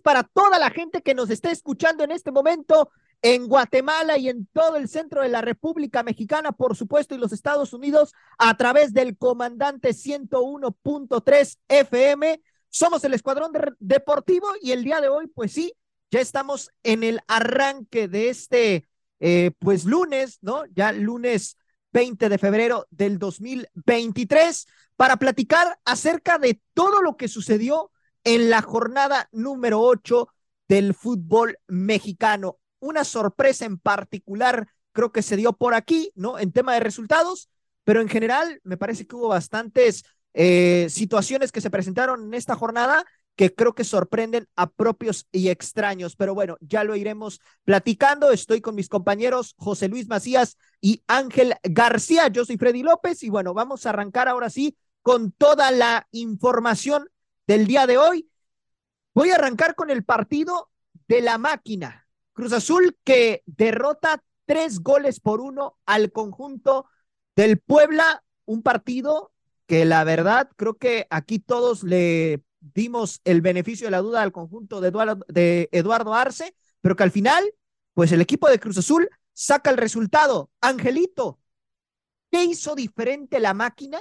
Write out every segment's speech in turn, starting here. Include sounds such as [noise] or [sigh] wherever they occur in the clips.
Para toda la gente que nos está escuchando en este momento en Guatemala y en todo el centro de la República Mexicana, por supuesto, y los Estados Unidos a través del comandante 101.3 FM. Somos el Escuadrón Deportivo y el día de hoy, pues sí, ya estamos en el arranque de este, eh, pues lunes, ¿no? Ya lunes 20 de febrero del 2023 para platicar acerca de todo lo que sucedió en la jornada número 8 del fútbol mexicano. Una sorpresa en particular creo que se dio por aquí, ¿no? En tema de resultados, pero en general me parece que hubo bastantes eh, situaciones que se presentaron en esta jornada que creo que sorprenden a propios y extraños. Pero bueno, ya lo iremos platicando. Estoy con mis compañeros José Luis Macías y Ángel García. Yo soy Freddy López y bueno, vamos a arrancar ahora sí con toda la información del día de hoy. Voy a arrancar con el partido de la máquina. Cruz Azul que derrota tres goles por uno al conjunto del Puebla, un partido que la verdad creo que aquí todos le dimos el beneficio de la duda al conjunto de Eduardo, Arce, pero que al final, pues el equipo de Cruz Azul saca el resultado. Angelito, ¿qué hizo diferente la máquina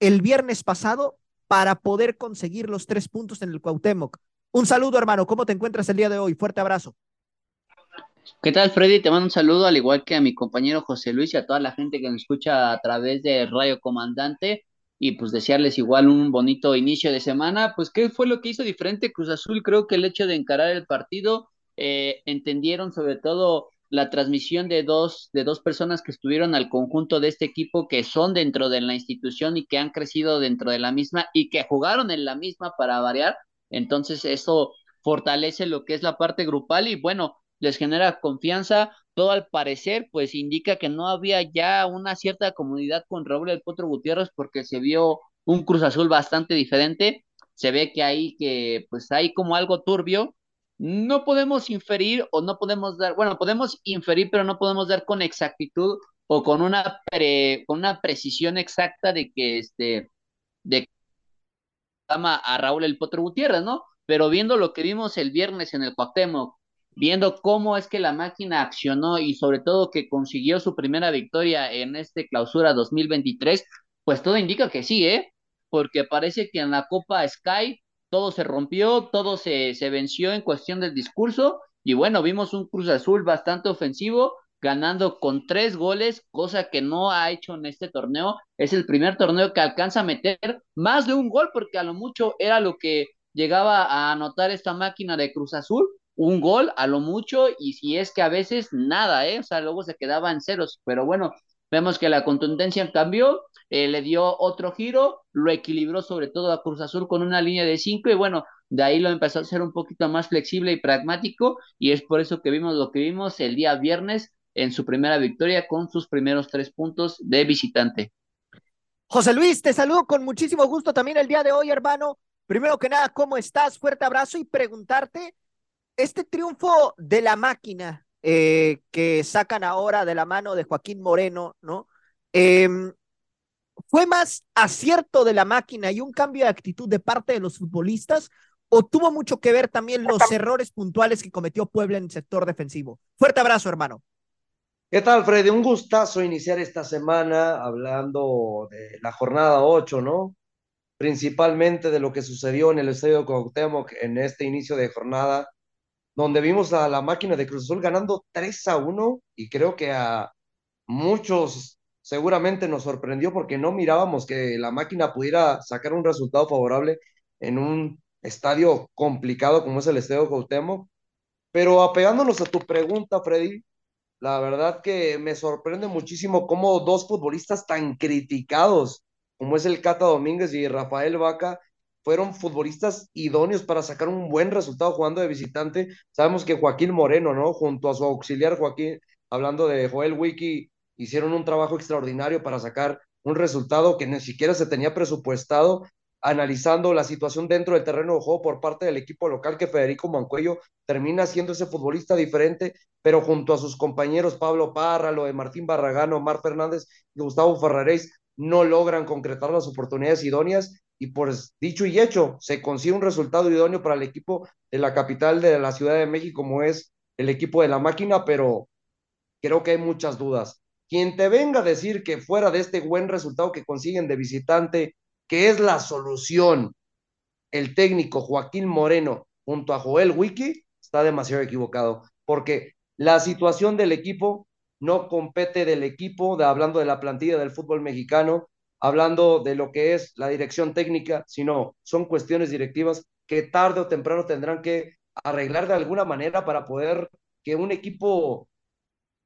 el viernes pasado para poder conseguir los tres puntos en el Cuauhtémoc. Un saludo, hermano. ¿Cómo te encuentras el día de hoy? Fuerte abrazo. ¿Qué tal, Freddy? Te mando un saludo, al igual que a mi compañero José Luis y a toda la gente que nos escucha a través de Radio Comandante. Y pues desearles igual un bonito inicio de semana. Pues, ¿qué fue lo que hizo diferente Cruz Azul? Creo que el hecho de encarar el partido, eh, entendieron sobre todo la transmisión de dos, de dos personas que estuvieron al conjunto de este equipo que son dentro de la institución y que han crecido dentro de la misma y que jugaron en la misma para variar. Entonces eso fortalece lo que es la parte grupal y bueno, les genera confianza. Todo al parecer pues indica que no había ya una cierta comunidad con Raúl El Potro Gutiérrez porque se vio un Cruz Azul bastante diferente. Se ve que hay que pues hay como algo turbio no podemos inferir o no podemos dar, bueno, podemos inferir, pero no podemos dar con exactitud o con una, con una precisión exacta de que este, de llama a Raúl El Potro Gutiérrez, ¿no? Pero viendo lo que vimos el viernes en el Cuauhtémoc, viendo cómo es que la máquina accionó y sobre todo que consiguió su primera victoria en este clausura 2023, pues todo indica que sí, ¿eh? Porque parece que en la Copa Sky todo se rompió, todo se, se venció en cuestión del discurso y bueno, vimos un Cruz Azul bastante ofensivo, ganando con tres goles, cosa que no ha hecho en este torneo. Es el primer torneo que alcanza a meter más de un gol, porque a lo mucho era lo que llegaba a anotar esta máquina de Cruz Azul, un gol a lo mucho, y si es que a veces nada, ¿eh? O sea, luego se quedaba en ceros, pero bueno, vemos que la contundencia cambió, eh, le dio otro giro, lo equilibró sobre todo a Cruz Azul con una línea de cinco y bueno, de ahí lo empezó a hacer un poquito más flexible y pragmático y es por eso que vimos lo que vimos el día viernes en su primera victoria con sus primeros tres puntos de visitante. José Luis, te saludo con muchísimo gusto también el día de hoy, hermano. Primero que nada, ¿cómo estás? Fuerte abrazo y preguntarte, este triunfo de la máquina eh, que sacan ahora de la mano de Joaquín Moreno, ¿no? Em, ¿Fue más acierto de la máquina y un cambio de actitud de parte de los futbolistas o tuvo mucho que ver también los errores puntuales que cometió Puebla en el sector defensivo? Fuerte abrazo, hermano. ¿Qué tal, Freddy? Un gustazo iniciar esta semana hablando de la jornada 8, ¿no? Principalmente de lo que sucedió en el Estadio Cuauhtémoc en este inicio de jornada, donde vimos a la máquina de Cruz Azul ganando 3 a 1 y creo que a muchos seguramente nos sorprendió porque no mirábamos que la máquina pudiera sacar un resultado favorable en un estadio complicado como es el Estadio Cuauhtémoc. Pero apegándonos a tu pregunta, Freddy, La verdad que me sorprende muchísimo cómo dos futbolistas tan criticados como es el Cata Domínguez y Rafael Vaca fueron futbolistas idóneos para sacar un buen resultado jugando de visitante. Sabemos que Joaquín Moreno, ¿no? Junto a su auxiliar Joaquín, hablando de Joel Wiki, hicieron un trabajo extraordinario para sacar un resultado que ni siquiera se tenía presupuestado analizando la situación dentro del terreno de juego por parte del equipo local, que Federico Mancuello termina siendo ese futbolista diferente, pero junto a sus compañeros Pablo Parra, lo de Martín Barragán, Mar Fernández y Gustavo Ferraréis, no logran concretar las oportunidades idóneas y por dicho y hecho, se consigue un resultado idóneo para el equipo de la capital de la Ciudad de México, como es el equipo de la máquina, pero creo que hay muchas dudas. Quien te venga a decir que fuera de este buen resultado que consiguen de visitante, que es la solución el técnico Joaquín Moreno junto a Joel Wiki, está demasiado equivocado, porque la situación del equipo no compete del equipo, de, hablando de la plantilla del fútbol mexicano, hablando de lo que es la dirección técnica, sino son cuestiones directivas que tarde o temprano tendrán que arreglar de alguna manera para poder que un equipo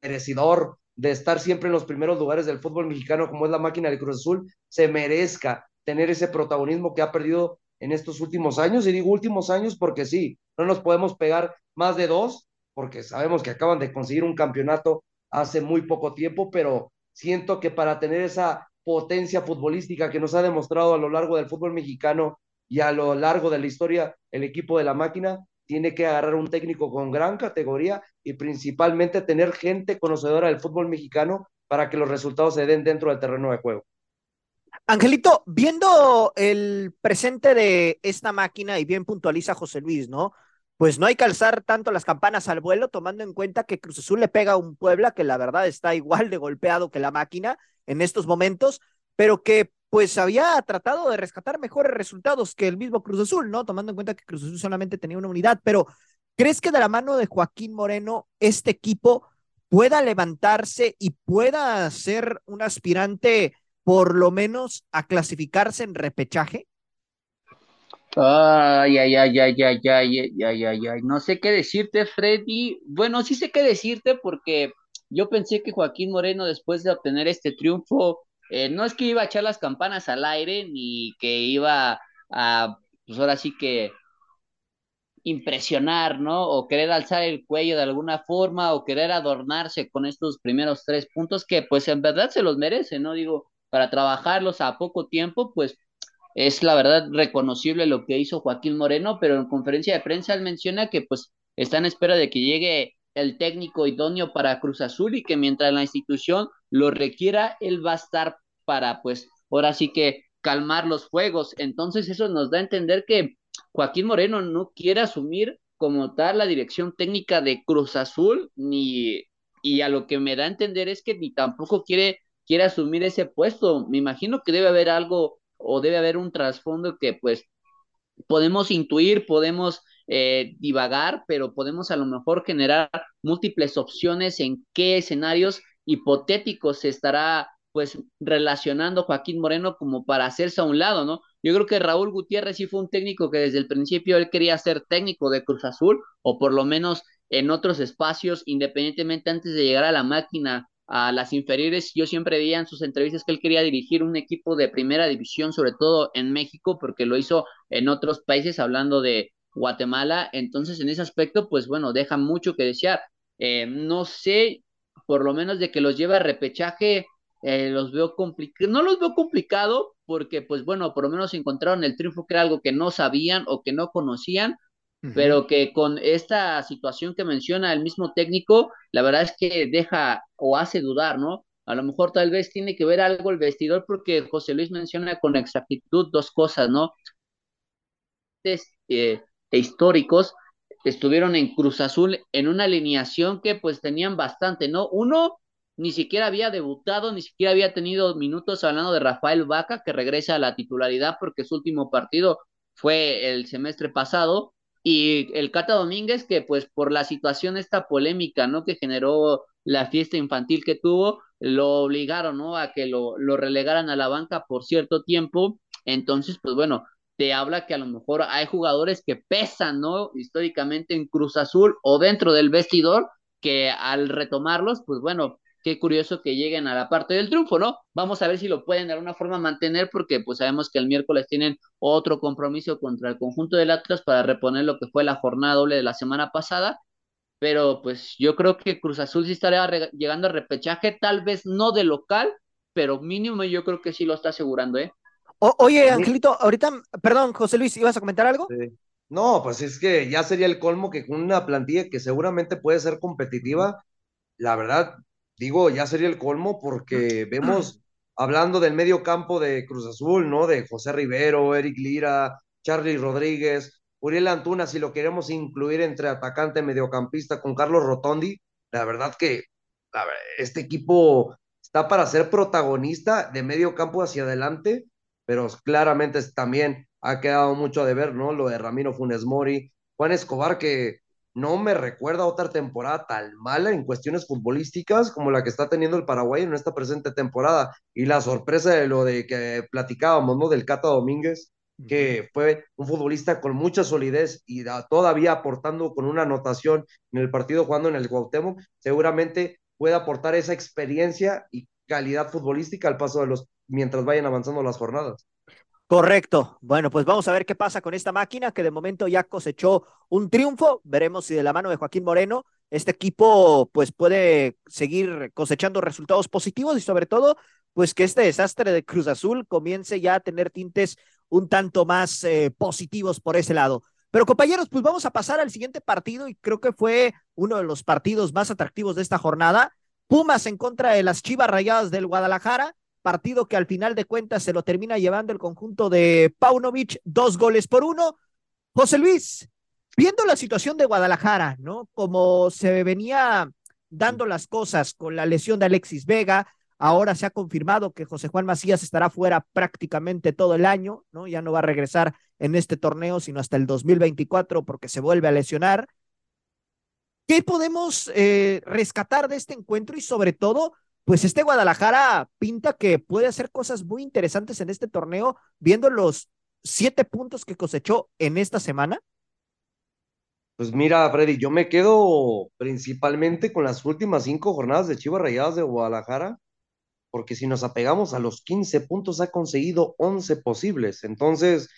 merecidor de estar siempre en los primeros lugares del fútbol mexicano, como es la máquina del Cruz Azul, se merezca tener ese protagonismo que ha perdido en estos últimos años. Y digo últimos años porque sí, no nos podemos pegar más de dos, porque sabemos que acaban de conseguir un campeonato hace muy poco tiempo, pero siento que para tener esa potencia futbolística que nos ha demostrado a lo largo del fútbol mexicano y a lo largo de la historia el equipo de la máquina, tiene que agarrar un técnico con gran categoría y principalmente tener gente conocedora del fútbol mexicano para que los resultados se den dentro del terreno de juego. Angelito, viendo el presente de esta máquina y bien puntualiza José Luis, ¿no? Pues no hay que alzar tanto las campanas al vuelo, tomando en cuenta que Cruz Azul le pega a un Puebla que la verdad está [laughs] igual de golpeado que la máquina en estos momentos, pero que pues había tratado de rescatar mejores resultados que el mismo Cruz Azul, ¿no? Tomando en cuenta que Cruz Azul solamente tenía una unidad, pero ¿crees que de la mano de Joaquín Moreno este equipo pueda levantarse y pueda ser un aspirante por lo menos a clasificarse en repechaje? Ay, ay, ay, ay, ay, ay, ay, ay, ay, no sé qué decirte, Freddy. Bueno, sí sé qué decirte porque yo pensé que Joaquín Moreno, después de obtener este triunfo, eh, no es que iba a echar las campanas al aire ni que iba a, pues ahora sí que impresionar, ¿no? O querer alzar el cuello de alguna forma o querer adornarse con estos primeros tres puntos que pues en verdad se los merece, ¿no? Digo, para trabajarlos a poco tiempo, pues es la verdad reconocible lo que hizo Joaquín Moreno, pero en conferencia de prensa él menciona que pues está en espera de que llegue el técnico idóneo para Cruz Azul y que mientras la institución lo requiera, él va a estar para pues ahora sí que calmar los fuegos. Entonces eso nos da a entender que Joaquín Moreno no quiere asumir como tal la dirección técnica de Cruz Azul, ni y a lo que me da a entender es que ni tampoco quiere, quiere asumir ese puesto. Me imagino que debe haber algo o debe haber un trasfondo que pues podemos intuir, podemos eh, divagar, pero podemos a lo mejor generar múltiples opciones en qué escenarios hipotéticos se estará pues relacionando Joaquín Moreno como para hacerse a un lado, ¿no? Yo creo que Raúl Gutiérrez sí fue un técnico que desde el principio él quería ser técnico de Cruz Azul, o por lo menos en otros espacios, independientemente antes de llegar a la máquina a las inferiores. Yo siempre veía en sus entrevistas que él quería dirigir un equipo de primera división, sobre todo en México, porque lo hizo en otros países, hablando de Guatemala. Entonces, en ese aspecto, pues bueno, deja mucho que desear. Eh, no sé, por lo menos de que los lleve a repechaje, eh, los veo complicados. No los veo complicado, porque, pues bueno, por lo menos encontraron el triunfo, que era algo que no sabían o que no conocían pero que con esta situación que menciona el mismo técnico, la verdad es que deja o hace dudar, ¿no? A lo mejor tal vez tiene que ver algo el vestidor porque José Luis menciona con exactitud dos cosas, ¿no? Eh, e históricos estuvieron en Cruz Azul en una alineación que pues tenían bastante, ¿no? Uno ni siquiera había debutado, ni siquiera había tenido minutos hablando de Rafael Vaca, que regresa a la titularidad porque su último partido fue el semestre pasado, y el Cata Domínguez, que pues por la situación esta polémica, ¿no? Que generó la fiesta infantil que tuvo, lo obligaron, ¿no? A que lo, lo relegaran a la banca por cierto tiempo. Entonces, pues bueno, te habla que a lo mejor hay jugadores que pesan, ¿no? Históricamente en Cruz Azul o dentro del vestidor, que al retomarlos, pues bueno, qué curioso que lleguen a la parte del triunfo, ¿no? Vamos a ver si lo pueden de alguna forma mantener, porque pues sabemos que el miércoles tienen otro compromiso contra el conjunto del Atlas para reponer lo que fue la jornada doble de la semana pasada, pero pues yo creo que Cruz Azul sí estaría llegando a repechaje, tal vez no de local, pero mínimo yo creo que sí lo está asegurando, ¿eh? oye, Angelito, ahorita, perdón, José Luis, ¿ibas a comentar algo? No, pues es que ya sería el colmo que con una plantilla que seguramente puede ser competitiva, la verdad, digo, ya sería el colmo porque vemos, [clears throat] hablando del medio campo de Cruz Azul, ¿no? De José Rivero, Eric Lira, Charlie Rodríguez, Uriel Antuna, si lo queremos incluir entre atacante mediocampista con Carlos Rotondi, la verdad que este equipo está para ser protagonista de medio campo hacia adelante, pero claramente también ha quedado mucho de ver, ¿no? Lo de Ramiro Funes Mori, Juan Escobar, que no me recuerda otra temporada tan mala en cuestiones futbolísticas como la que está teniendo el Paraguay en esta presente temporada. Y la sorpresa de lo de que platicábamos, ¿no? Del Cata Domínguez, que fue un futbolista con mucha solidez y todavía aportando con una anotación en el partido jugando en el Cuauhtémoc, seguramente puede aportar esa experiencia y calidad futbolística al paso de los mientras vayan avanzando las jornadas. Correcto. Bueno, pues vamos a ver qué pasa con esta máquina que de momento ya cosechó un triunfo. Veremos si de la mano de Joaquín Moreno este equipo pues puede seguir cosechando resultados positivos y sobre todo pues que este desastre de Cruz Azul comience ya a tener tintes un tanto más eh, positivos por ese lado. Pero compañeros, pues vamos a pasar al siguiente partido y creo que fue uno de los partidos más atractivos de esta jornada. Pumas en contra de las Chivas Rayadas del Guadalajara partido que al final de cuentas se lo termina llevando el conjunto de Paunovic, dos goles por uno. José Luis, viendo la situación de Guadalajara, ¿no? Como se venía dando las cosas con la lesión de Alexis Vega, ahora se ha confirmado que José Juan Macías estará fuera prácticamente todo el año, ¿no? Ya no va a regresar en este torneo, sino hasta el 2024 porque se vuelve a lesionar. ¿Qué podemos eh, rescatar de este encuentro y sobre todo pues este Guadalajara pinta que puede hacer cosas muy interesantes en este torneo, viendo los siete puntos que cosechó en esta semana. Pues mira, Freddy, yo me quedo principalmente con las últimas cinco jornadas de Chivas Rayadas de Guadalajara, porque si nos apegamos a los 15 puntos, ha conseguido 11 posibles. Entonces,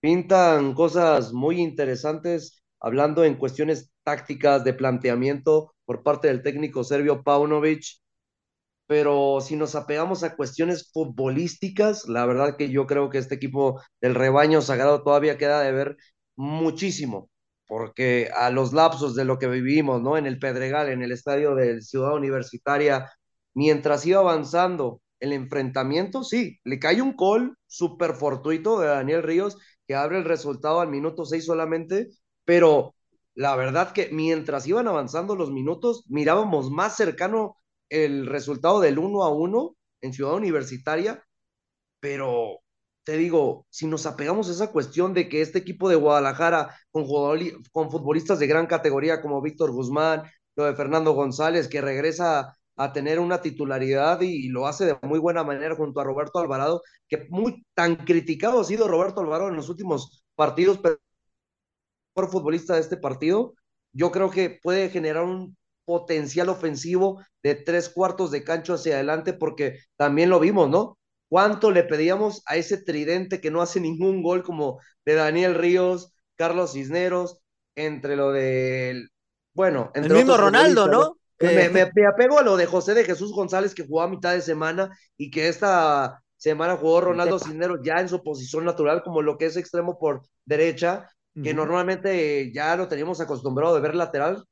pintan cosas muy interesantes, hablando en cuestiones tácticas de planteamiento por parte del técnico serbio Paunovic pero si nos apegamos a cuestiones futbolísticas, la verdad que yo creo que este equipo del rebaño sagrado todavía queda de ver muchísimo, porque a los lapsos de lo que vivimos, ¿no? En el Pedregal, en el estadio de Ciudad Universitaria, mientras iba avanzando el enfrentamiento, sí, le cae un gol súper fortuito de Daniel Ríos que abre el resultado al minuto seis solamente, pero la verdad que mientras iban avanzando los minutos, mirábamos más cercano el resultado del 1 a 1 en Ciudad Universitaria, pero te digo, si nos apegamos a esa cuestión de que este equipo de Guadalajara, con, con futbolistas de gran categoría como Víctor Guzmán, lo de Fernando González, que regresa a tener una titularidad y, lo hace de muy buena manera junto a Roberto Alvarado, que muy tan criticado ha sido Roberto Alvarado en los últimos partidos, pero por futbolista de este partido, yo creo que puede generar un potencial ofensivo de tres cuartos de cancho hacia adelante, porque también lo vimos, ¿no? ¿Cuánto le pedíamos a ese tridente que no hace ningún gol como de Daniel Ríos, Carlos Cisneros, entre lo del, bueno, entre el mismo Ronaldo, ¿no? Me, me, apego a lo de José de Jesús González que jugó a mitad de semana y que esta semana jugó Ronaldo Cisneros ya en su posición natural como lo que es extremo por derecha, que normalmente ya lo teníamos acostumbrado de ver lateral,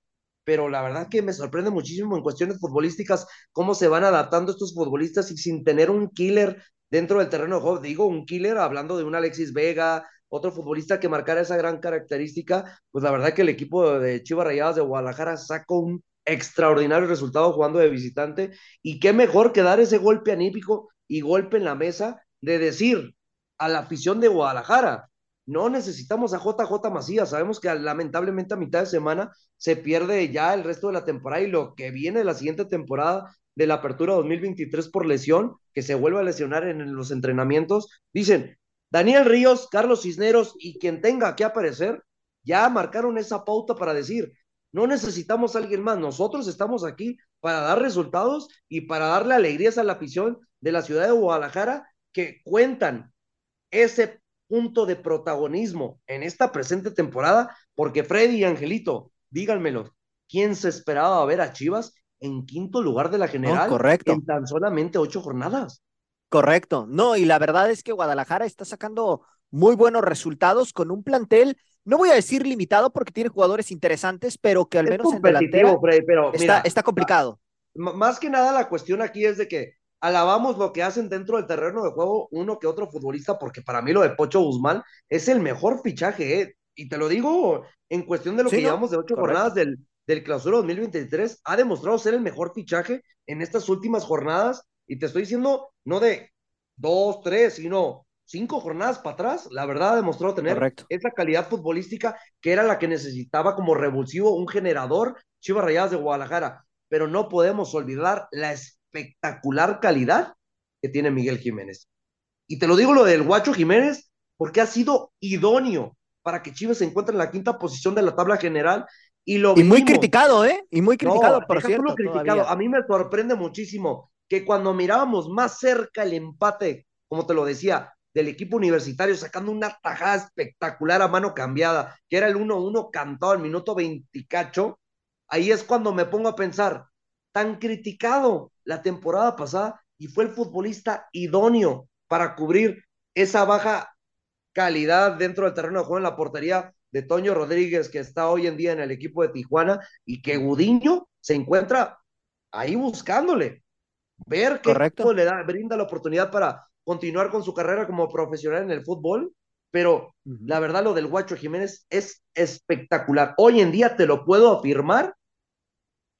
pero la verdad que me sorprende muchísimo en cuestiones futbolísticas cómo se van adaptando estos futbolistas y sin tener un killer dentro del terreno de juego. Digo, un killer hablando de un Alexis Vega, otro futbolista que marcara esa gran característica, pues la verdad que el equipo de Chivas Rayadas de Guadalajara sacó un extraordinario resultado jugando de visitante y qué mejor que dar ese golpe anípico y golpe en la mesa de decir a la afición de Guadalajara, no necesitamos a JJ Macías. Sabemos que lamentablemente a mitad de semana se pierde ya el resto de la temporada y lo que viene la siguiente temporada de la apertura 2023 por lesión, que se vuelve a lesionar en los entrenamientos. Dicen, Daniel Ríos, Carlos Cisneros y quien tenga que aparecer, ya marcaron esa pauta para decir, No necesitamos a alguien más. Nosotros estamos aquí para dar resultados y para darle alegrías a la afición de la ciudad de Guadalajara que cuentan ese punto de protagonismo en esta presente temporada, porque Freddy y Angelito, díganmelo, ¿quién se esperaba ver a Chivas en quinto lugar de la general correcto. en tan solamente ocho jornadas? Correcto. No, y la verdad es que Guadalajara está sacando muy buenos resultados con un plantel, no voy a decir limitado porque tiene jugadores interesantes, pero que al menos en delantera pero, está, está complicado. Más que nada la cuestión aquí es de que alabamos lo que hacen dentro del terreno de juego uno que otro futbolista, porque para mí lo de Pocho Guzmán es el mejor fichaje, ¿eh? y te lo digo en cuestión de lo que llevamos de ocho jornadas del, del clausura 2023, ha demostrado ser el mejor fichaje en estas últimas jornadas, y te estoy diciendo no de dos, tres, sino cinco jornadas para atrás, la verdad ha demostrado tener esa calidad futbolística que era la que necesitaba como revulsivo un generador Chivas Rayadas de Guadalajara, pero no podemos olvidar la espectacular calidad que tiene Miguel Jiménez. Y te lo digo lo del Guacho Jiménez, porque ha sido idóneo para que Chivas se encuentre en la quinta posición de la tabla general. Y, lo y muy criticado, ¿eh? Y muy criticado, por cierto. Criticado. A mí me sorprende muchísimo que cuando mirábamos más cerca el empate, como te lo decía, del equipo universitario sacando una tajada espectacular a mano cambiada, que era el 1-1 cantado al minuto 28, ahí es cuando me pongo a pensar, tan criticado la temporada pasada y fue el futbolista idóneo para cubrir esa baja calidad dentro del terreno de juego en la portería de Toño Rodríguez, que está hoy en día en el equipo de Tijuana, y que Gudiño se encuentra ahí buscándole. Ver qué le da, brinda la oportunidad para continuar con su carrera como profesional en el fútbol, pero la verdad lo del Guacho Jiménez es espectacular. Hoy en día te lo puedo afirmar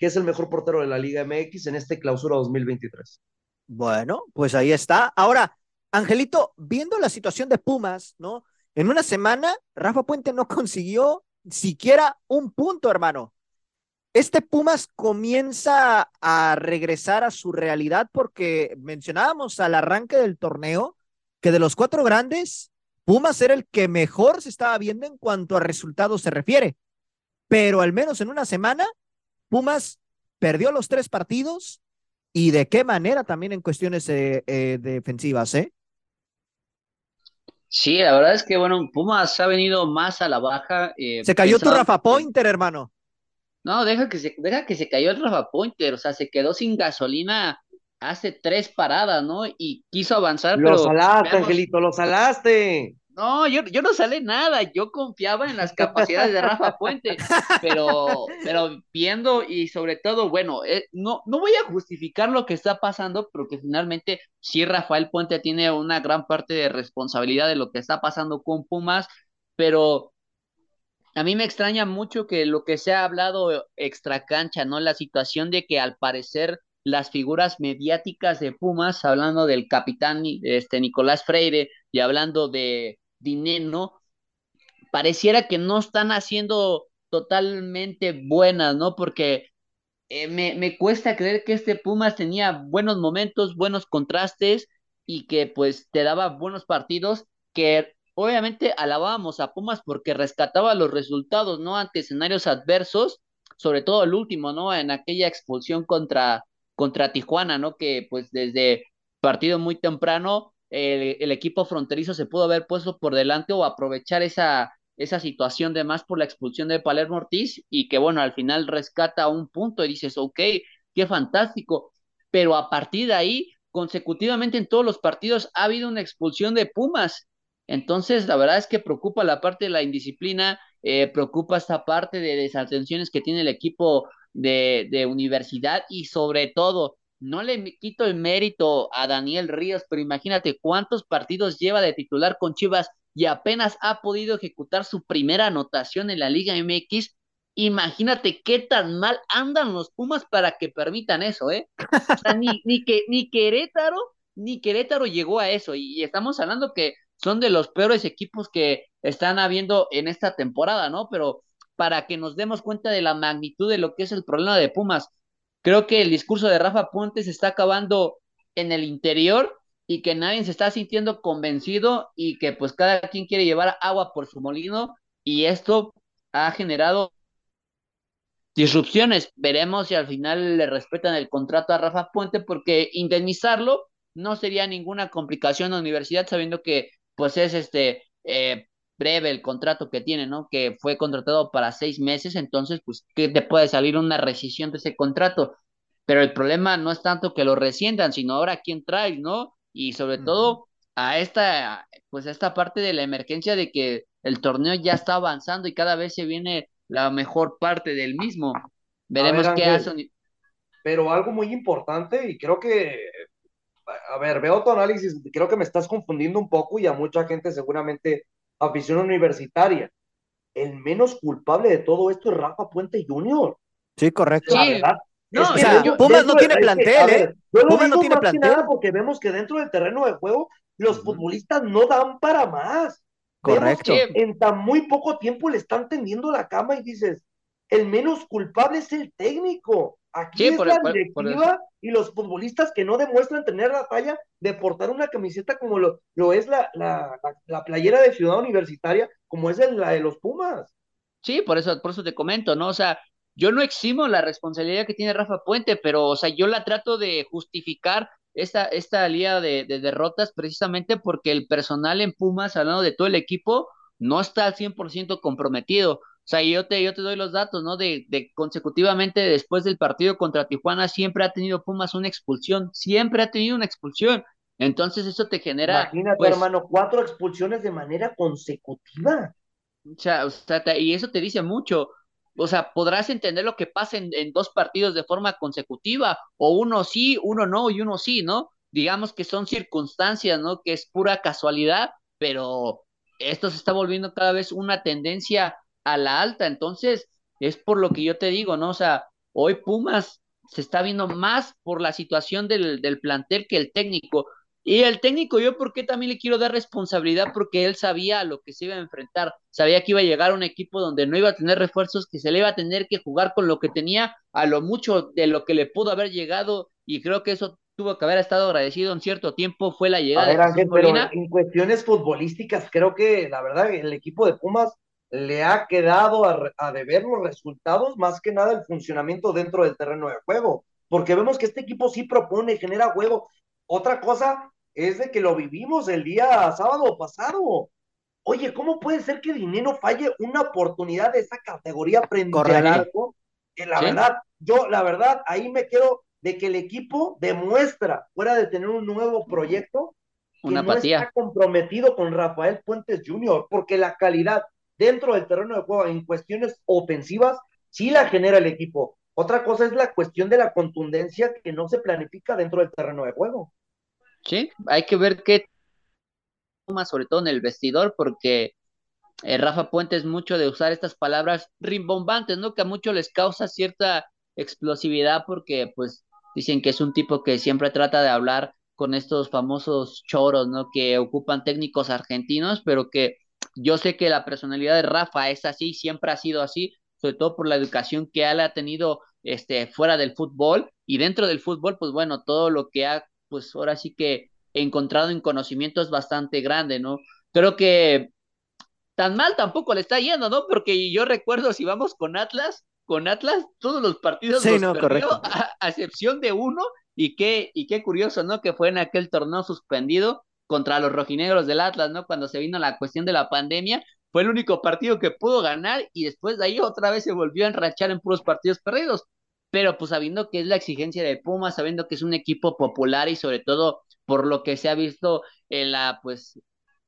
que es el mejor portero de la Liga MX en este clausura 2023. Bueno, pues ahí está. Ahora, Angelito, viendo la situación de Pumas, ¿no? En una semana, Rafa Puente no [laughs] consiguió siquiera un punto, hermano. Este Pumas comienza a regresar a su realidad porque mencionábamos al arranque del torneo que de los cuatro grandes, Pumas era el que mejor se estaba viendo en cuanto a resultados se refiere. Pero al menos en una semana Pumas perdió los tres partidos y de qué manera también en cuestiones eh, eh, defensivas, ¿eh? Sí, la verdad es que, bueno, Pumas ha venido más a la baja. Eh, se cayó tu Rafa Pointer, hermano. No, deja que, se, deja que se cayó el Rafa Pointer, o sea, se quedó sin gasolina hace tres paradas, ¿no? Y quiso avanzar, lo salaste, Angelito, lo salaste. No, yo, yo no sale nada, yo confiaba en las capacidades de Rafa Puente, [laughs] pero, pero viendo y sobre todo, bueno, eh, no, no voy a justificar lo que está pasando, porque finalmente sí Rafael Puente tiene una gran parte de responsabilidad de lo que está pasando con Pumas, pero a mí me extraña mucho que lo que se ha hablado extra cancha, ¿no? La situación de que al parecer las figuras mediáticas de Pumas, hablando del capitán este, Nicolás Freire y hablando de dinero, pareciera que no están haciendo totalmente buenas, ¿no? Porque eh, me, me, cuesta creer que este Pumas tenía buenos momentos, buenos contrastes y que pues te daba buenos partidos, que obviamente alabábamos a Pumas porque rescataba los resultados, ¿no? Ante escenarios adversos, sobre todo el último, ¿no? En aquella expulsión contra, contra Tijuana, ¿no? Que pues desde partido muy temprano el, equipo fronterizo se pudo haber puesto por delante o aprovechar esa, esa situación de más por la expulsión de Palermo Ortiz y que bueno, al final rescata un punto y dices, ok, qué fantástico, pero a partir de ahí, consecutivamente en todos los partidos ha habido una expulsión de Pumas. Entonces, la verdad es que preocupa la parte de la indisciplina, eh, preocupa esta parte de desatenciones que tiene el equipo de, de universidad y sobre todo no le quito el mérito a Daniel Ríos, pero imagínate cuántos partidos lleva de titular con Chivas y apenas ha podido ejecutar su primera anotación en la Liga MX. Imagínate qué tan mal andan los Pumas para que permitan eso, ¿eh? O sea, ni, ni, que, ni Querétaro, ni Querétaro llegó a eso. Y, estamos hablando que son de los peores equipos que están habiendo en esta temporada, ¿no? Pero para que nos demos cuenta de la magnitud de lo que es el problema de Pumas, Creo que el discurso de Rafa Puente se está acabando en el interior y que nadie se está sintiendo convencido y que pues cada quien quiere llevar agua por su molino y esto ha generado disrupciones. Veremos si al final le respetan el contrato a Rafa Puente, porque indemnizarlo no sería ninguna complicación a la universidad, sabiendo que pues es este eh, breve el contrato que tiene, ¿no? Que fue contratado para seis meses, entonces, pues, ¿qué te puede salir una rescisión de ese contrato? Pero el problema no es tanto que lo resciendan, sino ahora quién trae, ¿no? Y sobre todo a esta, pues, a esta parte de la emergencia de que el torneo ya está avanzando y cada vez se viene la mejor parte del mismo. Veremos qué hacen. Pero algo muy importante, y creo que, a ver, veo tu análisis, creo que me estás confundiendo un poco y a mucha gente seguramente afición universitaria. El menos culpable de todo esto es Rafa Puente Jr. Sí, correcto. Sí. No, o sea, Pumas no tiene plantel, ¿eh? Pumas no tiene plantel. porque vemos que dentro del terreno de juego los futbolistas no dan para más. Correcto. en tan muy poco tiempo le están tendiendo la cama y dices, el menos culpable es el técnico. Aquí es la directiva y los futbolistas que no demuestran tener la talla de portar una camiseta como lo, lo es la, la, la, playera de Ciudad Universitaria, como es la de los Pumas. Sí, por eso, por eso te comento, ¿no? O sea, yo no eximo la responsabilidad que tiene Rafa Puente, pero, o sea, yo la trato de justificar esta, esta línea de, de derrotas precisamente porque el personal en Pumas, hablando de todo el equipo, no está al 100% comprometido. O sea, yo te, yo te doy los datos, ¿no? De, de consecutivamente después del partido contra Tijuana siempre ha tenido Pumas una expulsión, siempre ha tenido una expulsión. Entonces eso te genera... Imagínate, pues, hermano, cuatro expulsiones de manera consecutiva. O sea, o sea, y eso te dice mucho. O sea, podrás entender lo que pasa en, en, dos partidos de forma consecutiva, o uno sí, uno no, y uno sí, ¿no? Digamos que son circunstancias, ¿no? Que es pura casualidad, pero esto se está volviendo cada vez una tendencia a la alta. Entonces, es por lo que yo te digo, ¿no? O sea, hoy Pumas se está viendo más por la situación del, del plantel que el técnico. Y el técnico, yo porque también le quiero dar responsabilidad porque él sabía a lo que se iba a enfrentar, sabía que iba a llegar a un equipo donde no iba a tener refuerzos, que se le iba a tener que jugar con lo que tenía, a lo mucho de lo que le pudo haber llegado, y creo que eso tuvo que haber estado agradecido en cierto tiempo, fue la llegada de Ángel, pero en cuestiones futbolísticas, creo que la verdad el equipo de Pumas le ha quedado a, deber los resultados, más que nada el funcionamiento dentro del terreno de juego, porque vemos que este equipo sí propone, genera juego. Otra cosa es de que lo vivimos el día sábado pasado. Oye, ¿cómo puede ser que Dinero falle una oportunidad de esa categoría frente al arco? Que la verdad, yo la verdad, ahí me quedo de que el equipo demuestra, fuera de tener un nuevo proyecto, que no está comprometido con Rafael Puentes Jr., porque la calidad dentro del terreno de juego en cuestiones ofensivas, sí la genera el equipo. Otra cosa es la cuestión de la contundencia que no se planifica dentro del terreno de juego. Sí, hay que ver qué más sobre todo en el vestidor, porque eh, Rafa Puente es mucho de usar estas palabras rimbombantes, ¿no? Que a muchos les causa cierta explosividad porque pues dicen que es un tipo que siempre trata de hablar con estos famosos choros, ¿no? Que ocupan técnicos argentinos, pero que yo sé que la personalidad de Rafa es así, siempre ha sido así, sobre todo por la educación que él ha tenido este, fuera del fútbol y dentro del fútbol, pues bueno, todo lo que ha, pues ahora sí que encontrado en conocimiento es bastante grande, ¿no? Creo que tan mal tampoco le está yendo, ¿no? Porque yo recuerdo si vamos con Atlas, con Atlas todos los partidos sí, no, correcto. a, excepción de uno y qué y qué curioso, ¿no? Que fue en aquel torneo suspendido contra los rojinegros del Atlas, ¿no? Cuando se vino la cuestión de la pandemia, fue el único partido que pudo ganar y después de ahí otra vez se volvió a enrachar en puros partidos perdidos. Pero pues sabiendo que es la exigencia de Pumas, sabiendo que es un equipo popular y sobre todo por lo que se ha visto en la, pues,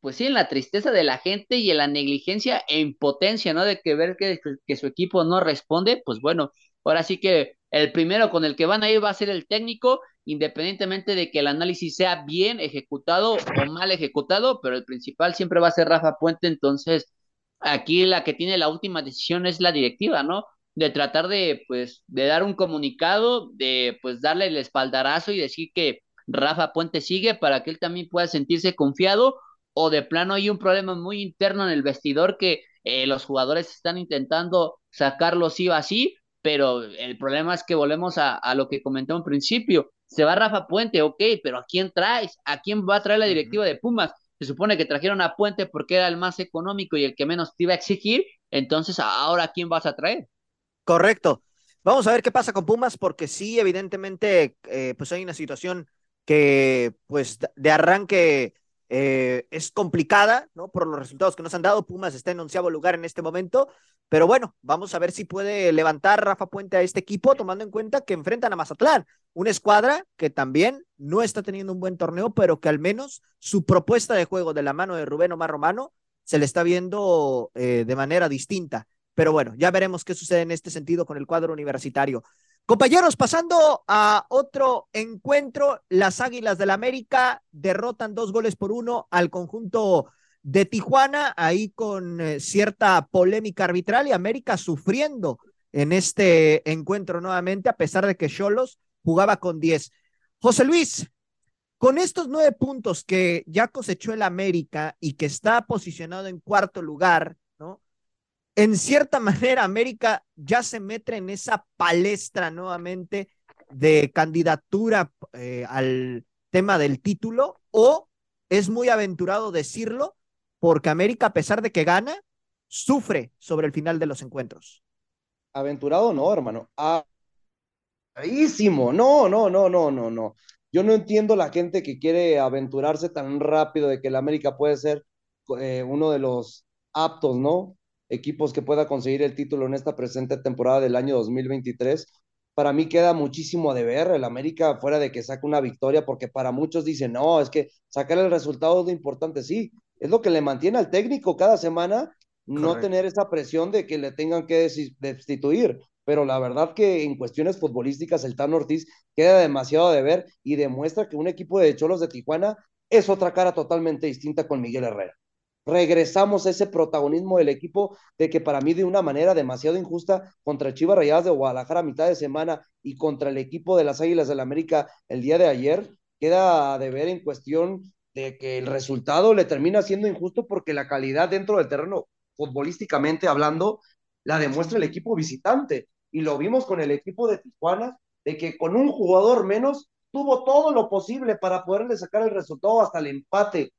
pues sí, en la tristeza de la gente y en la negligencia e impotencia, ¿no? De que ver que, que su equipo no responde, pues bueno, ahora sí que el primero con el que van a ir va a ser el técnico independientemente de que el análisis sea bien ejecutado o mal ejecutado, pero el principal siempre va a ser Rafa Puente, entonces aquí la que tiene la última decisión es la directiva, ¿no? De tratar de, pues, de dar un comunicado, de, pues, darle el espaldarazo y decir que Rafa Puente sigue para que él también pueda sentirse confiado, o de plano hay un problema muy interno en el vestidor que eh, los jugadores están intentando sacarlo sí o así, pero el problema es que volvemos a, a lo que comentó en principio, se va Rafa Puente, ok, pero ¿a quién traes? ¿A quién va a traer la directiva de Pumas? Se supone que trajeron a Puente porque era el más económico y el que menos te iba a exigir, entonces ahora ¿a quién vas a traer? Correcto. Vamos a ver qué pasa con Pumas, porque sí, evidentemente, eh, pues hay una situación que, pues, de arranque eh, es complicada. Por los resultados que nos han dado. Pumas está en onceavo lugar en este momento, pero bueno, vamos a ver si puede levantar Rafa Puente a este equipo, tomando en cuenta que enfrentan a Mazatlán, una escuadra que también no está teniendo un buen torneo, pero que al menos su propuesta de juego de la mano de Rubén Omar Romano se le está viendo eh, de manera distinta. Pero bueno, ya veremos qué sucede en este sentido con el cuadro universitario. Compañeros, pasando a otro encuentro, las Águilas del América derrotan dos goles por uno al conjunto de Tijuana, ahí con eh, cierta polémica arbitral y América sufriendo en este encuentro nuevamente, a pesar de que Cholos jugaba con 10. José Luis, con estos nueve puntos que ya cosechó el América y que está posicionado en cuarto lugar, en cierta manera América ya se mete en esa palestra nuevamente de candidatura eh, al tema del título o es muy aventurado decirlo porque América a pesar de que gana sufre sobre el final de los encuentros. Aventurado no, hermano. Ahísimo. No, no, no, no, no, no. Yo no entiendo la gente que quiere aventurarse tan rápido de que el América puede ser eh, uno de los aptos, ¿no? Equipos que pueda conseguir el título en esta presente temporada del año 2023. Para mí queda muchísimo de ver el América fuera de que saque una victoria, porque para muchos dicen, no, es que sacar el resultado es lo importante, sí, es lo que le mantiene al técnico cada semana, no tener esa presión de que le tengan que destituir. Pero la verdad que en cuestiones futbolísticas el Tan Ortiz queda demasiado de ver y demuestra que un equipo de Cholos de Tijuana es otra cara totalmente distinta con Miguel Herrera regresamos a ese protagonismo del equipo de que para mí de una manera demasiado injusta contra Chivas Rayadas de Guadalajara a mitad de semana y contra el equipo de las Águilas del la América el día de ayer, queda de ver en cuestión de que el resultado le termina siendo injusto porque la calidad dentro del terreno, futbolísticamente hablando, la demuestra el equipo visitante. Y lo vimos con el equipo de Tijuana, de que con un jugador menos tuvo todo lo posible para poderle sacar el resultado hasta el empate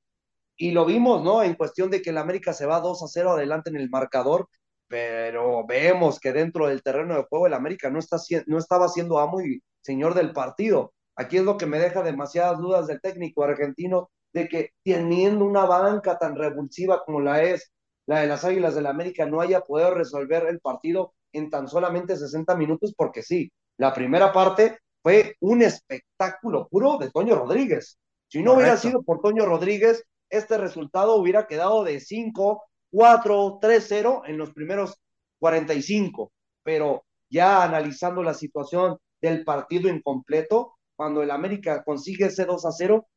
y lo vimos, ¿no? En cuestión de que el América se va 2 a 0 adelante en el marcador, pero vemos que dentro del terreno de juego el América no, está, no estaba siendo amo y señor del partido. Aquí es lo que me deja demasiadas dudas del técnico argentino de que teniendo una banca tan revulsiva como la es la de las Águilas del América no haya podido resolver el partido en tan solamente 60 minutos, porque sí, la primera parte fue un espectáculo puro de Toño Rodríguez. Si no hubiera sido por Toño Rodríguez, este resultado hubiera quedado de 5, 4, 3, 0 en los primeros 45. Pero ya analizando la situación del partido incompleto, cuando el América consigue ese 2 a 0,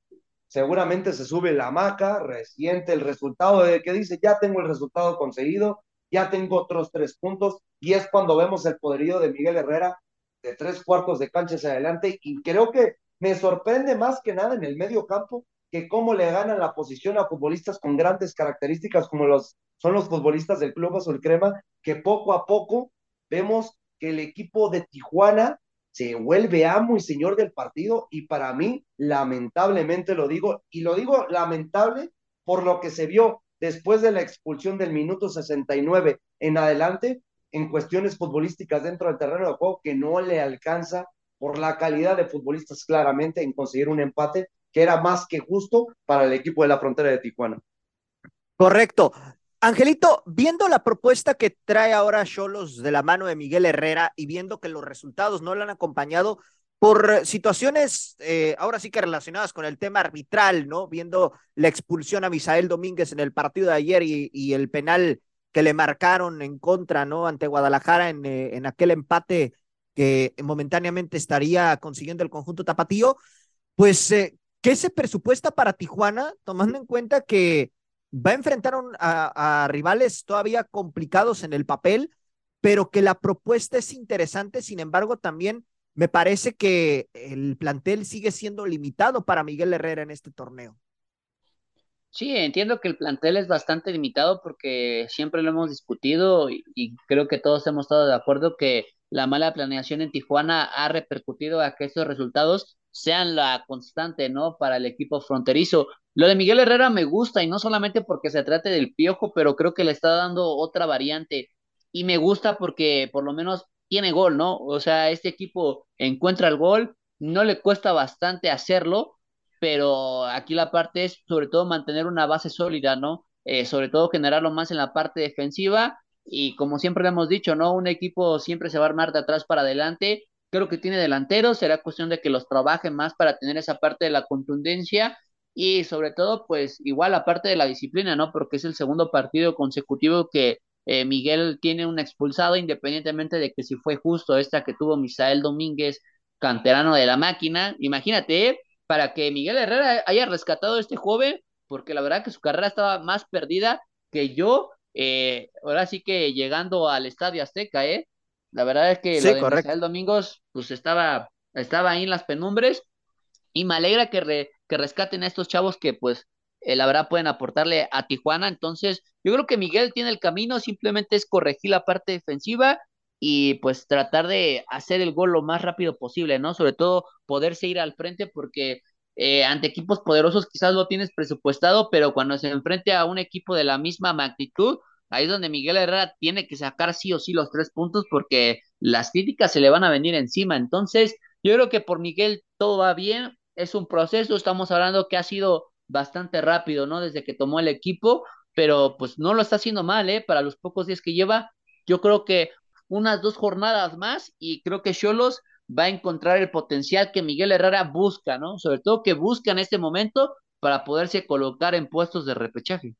seguramente se sube la maca, resiente el resultado de que dice, ya tengo el resultado conseguido, ya tengo otros tres puntos, y es cuando vemos el poderío de Miguel Herrera de tres cuartos de cancha hacia adelante, y creo que me sorprende más que nada en el medio campo que cómo le ganan la posición a futbolistas con grandes características como los son los futbolistas del Club Azul Crema, que poco a poco vemos que el equipo de Tijuana se vuelve amo y señor del partido y para mí, lamentablemente lo digo, y lo digo lamentable por lo que se vio después de la expulsión del minuto 69 en adelante, en cuestiones futbolísticas dentro del terreno de juego, que no le alcanza por la calidad de futbolistas claramente en conseguir un empate que era más que justo para el equipo de la frontera de Tijuana. Correcto. Angelito, viendo la propuesta que trae ahora Cholos de la mano de Miguel Herrera y viendo que los resultados no lo han acompañado por situaciones eh, ahora sí que relacionadas con el tema arbitral, ¿no? Viendo la expulsión a Misael Domínguez en el partido de ayer y, el penal que le marcaron en contra, ¿no? Ante Guadalajara en, eh, aquel empate que momentáneamente estaría consiguiendo el conjunto tapatío, pues eh, ¿Qué se presupuesta para Tijuana, tomando en cuenta que va a enfrentar a, rivales todavía complicados en el papel, pero que la propuesta es interesante, sin embargo, también me parece que el plantel sigue siendo limitado para Miguel Herrera en este torneo. Sí, entiendo que el plantel es bastante limitado porque siempre lo hemos discutido y creo que todos hemos estado de acuerdo que la mala planeación en Tijuana ha repercutido a que estos resultados sean la constante, ¿no? Para el equipo fronterizo. Lo de Miguel Herrera me gusta y no solamente porque se trate del piojo, pero creo que le está dando otra variante y me gusta porque por lo menos tiene gol, ¿no? O sea, este equipo encuentra el gol, no le cuesta bastante hacerlo, pero aquí la parte es sobre todo mantener una base sólida, ¿no? Eh, sobre todo generarlo más en la parte defensiva y como siempre le hemos dicho, ¿no? Un equipo siempre se va a armar de atrás para adelante. Creo que tiene delanteros, será cuestión de que los trabajen más para tener esa parte de la contundencia y sobre todo, pues igual la parte de la disciplina, ¿no? Porque es el segundo partido consecutivo que eh, Miguel tiene un expulsado, independientemente de que si fue justo esta que tuvo Misael Domínguez, canterano de la máquina. Imagínate, ¿eh? para que Miguel Herrera haya rescatado a este joven, porque la verdad que su carrera estaba más perdida que yo, eh, ahora sí que llegando al Estadio Azteca, ¿eh? La verdad es que lo de Misael Domingos, pues estaba, estaba ahí en las penumbres, y me alegra que, que rescaten a estos chavos que pues eh, la verdad pueden aportarle a Tijuana. Entonces, yo creo que Miguel tiene el camino, simplemente es corregir la parte defensiva y pues tratar de hacer el gol lo más rápido posible, ¿no? Sobre todo poderse ir al frente porque eh, ante equipos poderosos quizás lo tienes presupuestado, pero cuando se enfrente a un equipo de la misma magnitud, ahí es donde Miguel Herrera tiene que sacar sí o sí los tres puntos porque las críticas se le van a venir encima. Entonces, yo creo que por Miguel todo va bien, es un proceso, estamos hablando que ha sido bastante rápido, ¿no? Desde que tomó el equipo, pero pues no lo está haciendo mal, ¿eh? Para los pocos días que lleva, yo creo que unas dos jornadas más y creo que Cholos va a encontrar el potencial que Miguel Herrera busca, ¿no? Sobre todo que busca en este momento para poderse colocar en puestos de repechaje.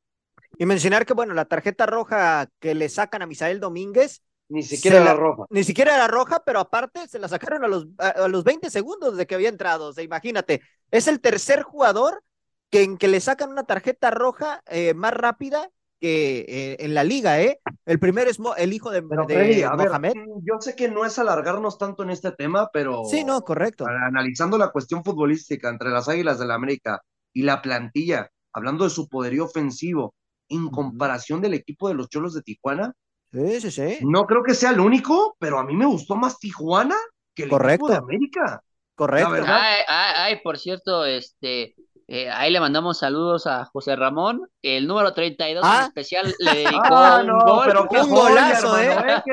Y mencionar que, bueno, la tarjeta roja que le sacan a Misael Domínguez. Ni siquiera era roja. Ni siquiera era roja, pero aparte se la sacaron a los, a, los 20 segundos de que había entrado. O sea, imagínate, es el tercer jugador que en que le sacan una tarjeta roja eh, más rápida que eh, en la liga, ¿eh? El primero es el hijo de, Mohamed. Mm, yo sé que no es alargarnos tanto en este tema, pero. Sí, no, correcto. Analizando la cuestión futbolística entre las Águilas de la América y la plantilla, hablando de su poderío ofensivo, en comparación del equipo de los Cholos de Tijuana. Sí, sí, sí. No creo que sea el único, pero a mí me gustó más Tijuana que el equipo de América. Correcto. Ay, ay, ay, por cierto, este, eh, ahí le mandamos saludos a José Ramón. El número 32 en ah. especial [laughs] le dedicó ah, un gol. Pero qué un golazo, ¿eh?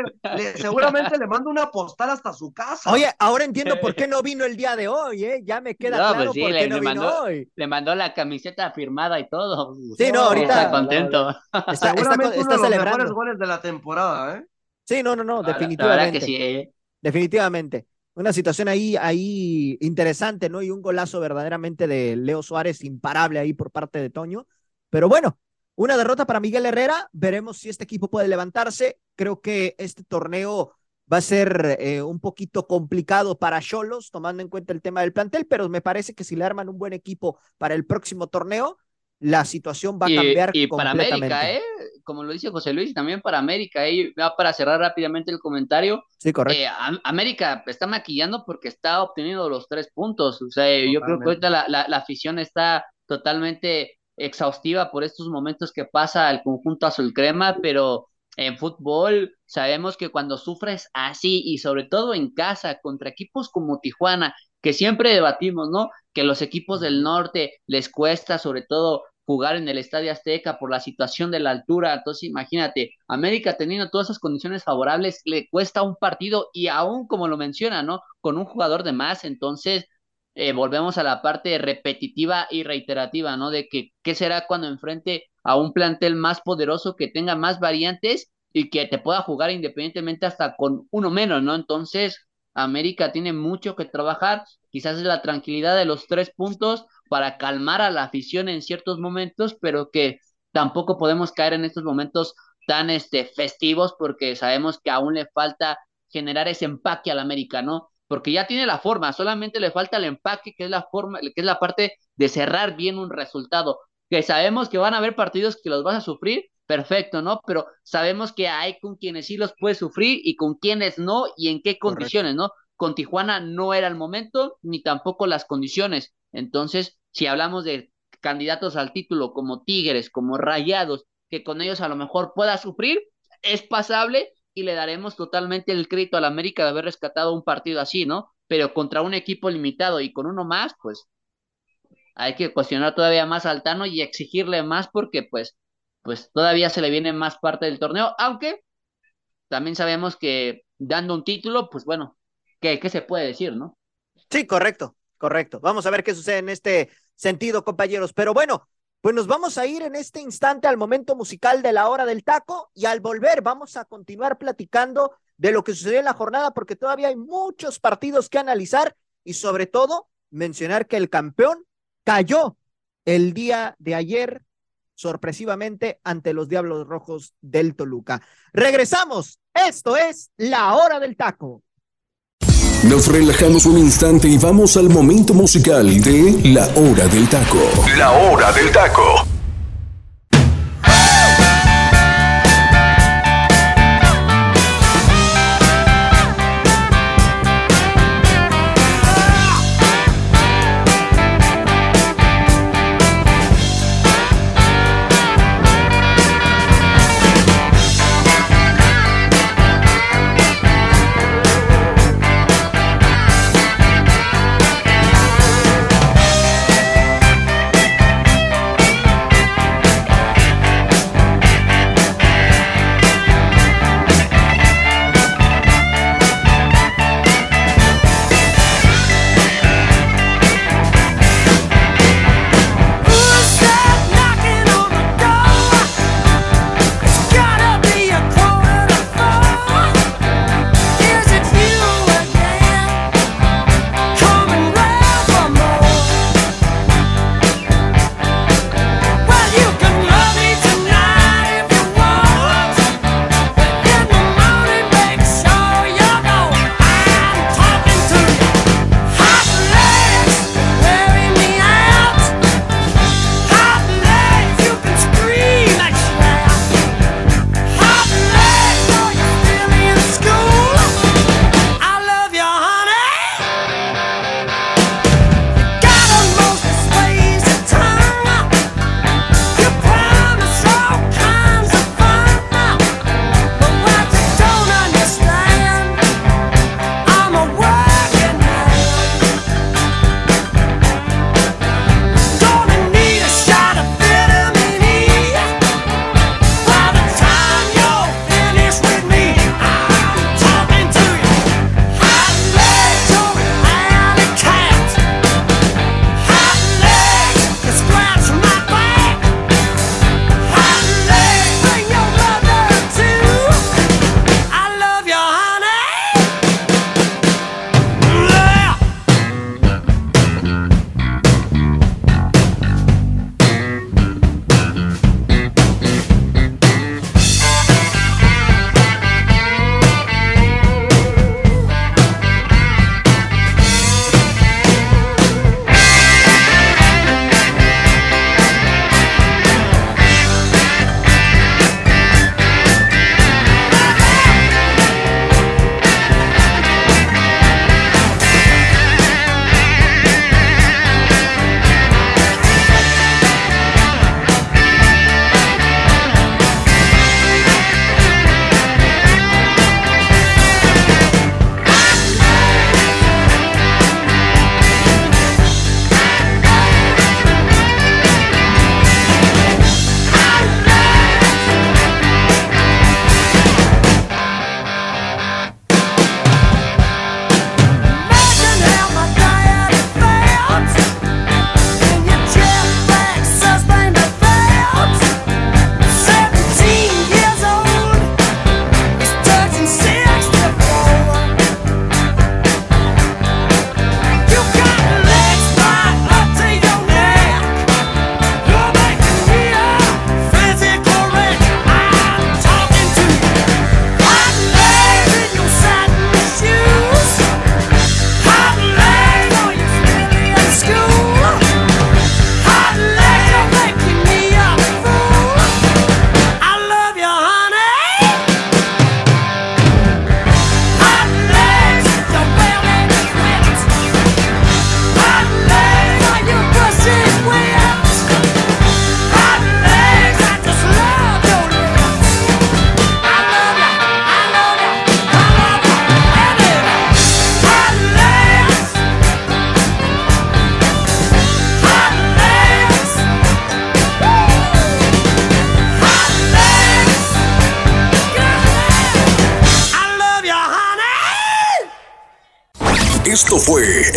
seguramente le mando una postal hasta su casa. Oye, ahora entiendo por [laughs] qué no vino el día de hoy, ¿eh? Ya me queda claro pues por qué no vino mandó, hoy. Le mandó la camiseta firmada y todo. Sí, no, ahorita. [laughs] Está contento. Está, seguramente uno de los mejores goles de la temporada, ¿eh? Sí, no, no, no, definitivamente. que sí, ¿eh? Definitivamente una situación ahí, ahí interesante, ¿no? Y un golazo verdaderamente de Leo Suárez imparable ahí por parte de Toño. Pero bueno, una derrota para Miguel Herrera. Veremos si este equipo puede levantarse. Creo que este torneo va a ser eh, un poquito complicado para Cholos, tomando en cuenta el tema del plantel, pero me parece que si le arman un buen equipo para el próximo torneo, la situación va a cambiar y, y para América, ¿eh? Como lo dice José Luis, también para América, ¿eh? para cerrar rápidamente el comentario. Sí, correcto. Eh, América está maquillando porque está obteniendo los tres puntos. O sea, yo creo que ahorita la, la, la, afición está totalmente exhaustiva por estos momentos que pasa el conjunto azul crema, pero en fútbol sabemos que cuando sufres así y sobre todo en casa contra equipos como Tijuana, que siempre debatimos, ¿no? Que los equipos del norte les cuesta sobre todo jugar en el Estadio Azteca por la situación de la altura. Entonces, imagínate, América teniendo todas esas condiciones favorables, le cuesta un partido y aún, como lo menciona, ¿no? Con un jugador de más, entonces eh, volvemos a la parte repetitiva y reiterativa, ¿no? De que qué será cuando enfrente a un plantel más poderoso que tenga más variantes y que te pueda jugar independientemente hasta con uno menos, ¿no? Entonces, América tiene mucho que trabajar, quizás es la tranquilidad de los tres puntos para calmar a la afición en ciertos momentos, pero que tampoco podemos caer en estos momentos tan este, festivos porque sabemos que aún le falta generar ese empaque al América, ¿no? Porque ya tiene la forma, solamente le falta el empaque, que es la forma, que es la parte de cerrar bien un resultado. Que sabemos que van a haber partidos que los vas a sufrir, perfecto, ¿no? Pero sabemos que hay con quienes sí los puede sufrir y con quienes no y en qué condiciones, ¿no? Con Tijuana no era el momento ni tampoco las condiciones. Entonces, si hablamos de candidatos al título como Tigres, como Rayados, que con ellos a lo mejor pueda sufrir, es pasable y le daremos totalmente el crédito a la América de haber rescatado un partido así, ¿no? Pero contra un equipo limitado y con uno más, pues hay que cuestionar todavía más al Tano y exigirle más porque pues pues todavía se le viene más parte del torneo, aunque también sabemos que dando un título, pues bueno, ¿qué, qué se puede decir, no? Sí, correcto, correcto. Vamos a ver qué sucede en este sentido, compañeros. Pero bueno, pues nos vamos a ir en este instante al momento musical de la hora del taco y al volver vamos a continuar platicando de lo que sucedió en la jornada porque todavía hay muchos partidos que analizar y sobre todo mencionar que el campeón cayó el día de ayer sorpresivamente ante los Diablos Rojos del Toluca. Regresamos. Esto es la hora del taco. Nos relajamos un instante y vamos al momento musical de La Hora del Taco. La Hora del Taco.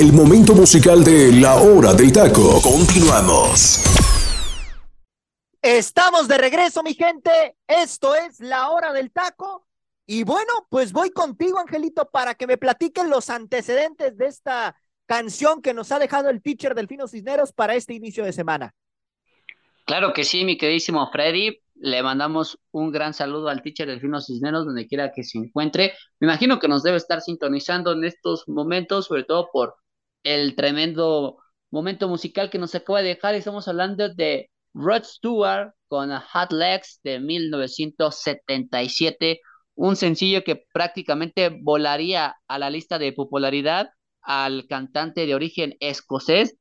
El momento musical de La Hora del Taco. Continuamos. Estamos de regreso, mi gente. Esto es La Hora del Taco. Y bueno, pues voy contigo, Angelito, para que me platiquen los antecedentes de esta canción que nos ha dejado el teacher Delfino Cisneros para este inicio de semana. Claro que sí, mi queridísimo Freddy. Le mandamos un gran saludo al teacher Delfino Cisneros, donde quiera que se encuentre. Me imagino que nos debe estar sintonizando en estos momentos, sobre todo por el tremendo momento musical que nos acaba de dejar. Estamos hablando de Rod Stewart con Hot Legs de 1977, un sencillo que prácticamente volaría a la lista de popularidad al cantante de origen escocés,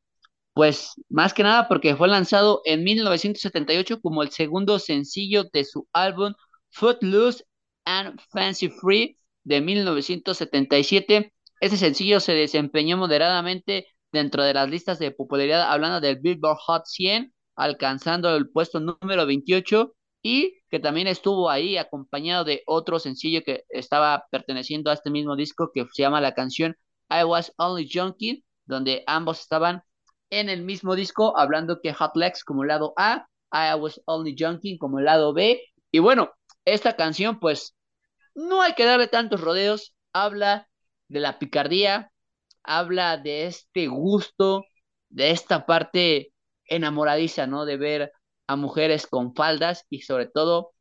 pues más que nada porque fue lanzado en 1978 como el segundo sencillo de su álbum Footloose and Fancy Free de 1977. Este sencillo se desempeñó moderadamente dentro de las listas de popularidad hablando del Billboard Hot 100, alcanzando el puesto número 28 y que también estuvo ahí acompañado de otro sencillo que estaba perteneciendo a este mismo disco que se llama la canción I Was Only Junkie, donde ambos estaban en el mismo disco, hablando que Hot Legs como lado A, I Was Only Junkie como lado B. Y bueno, esta canción, pues, no hay que darle tantos rodeos, habla de la picardía, habla de este gusto, de esta parte enamoradiza, ¿no? De ver a mujeres con faldas y sobre todo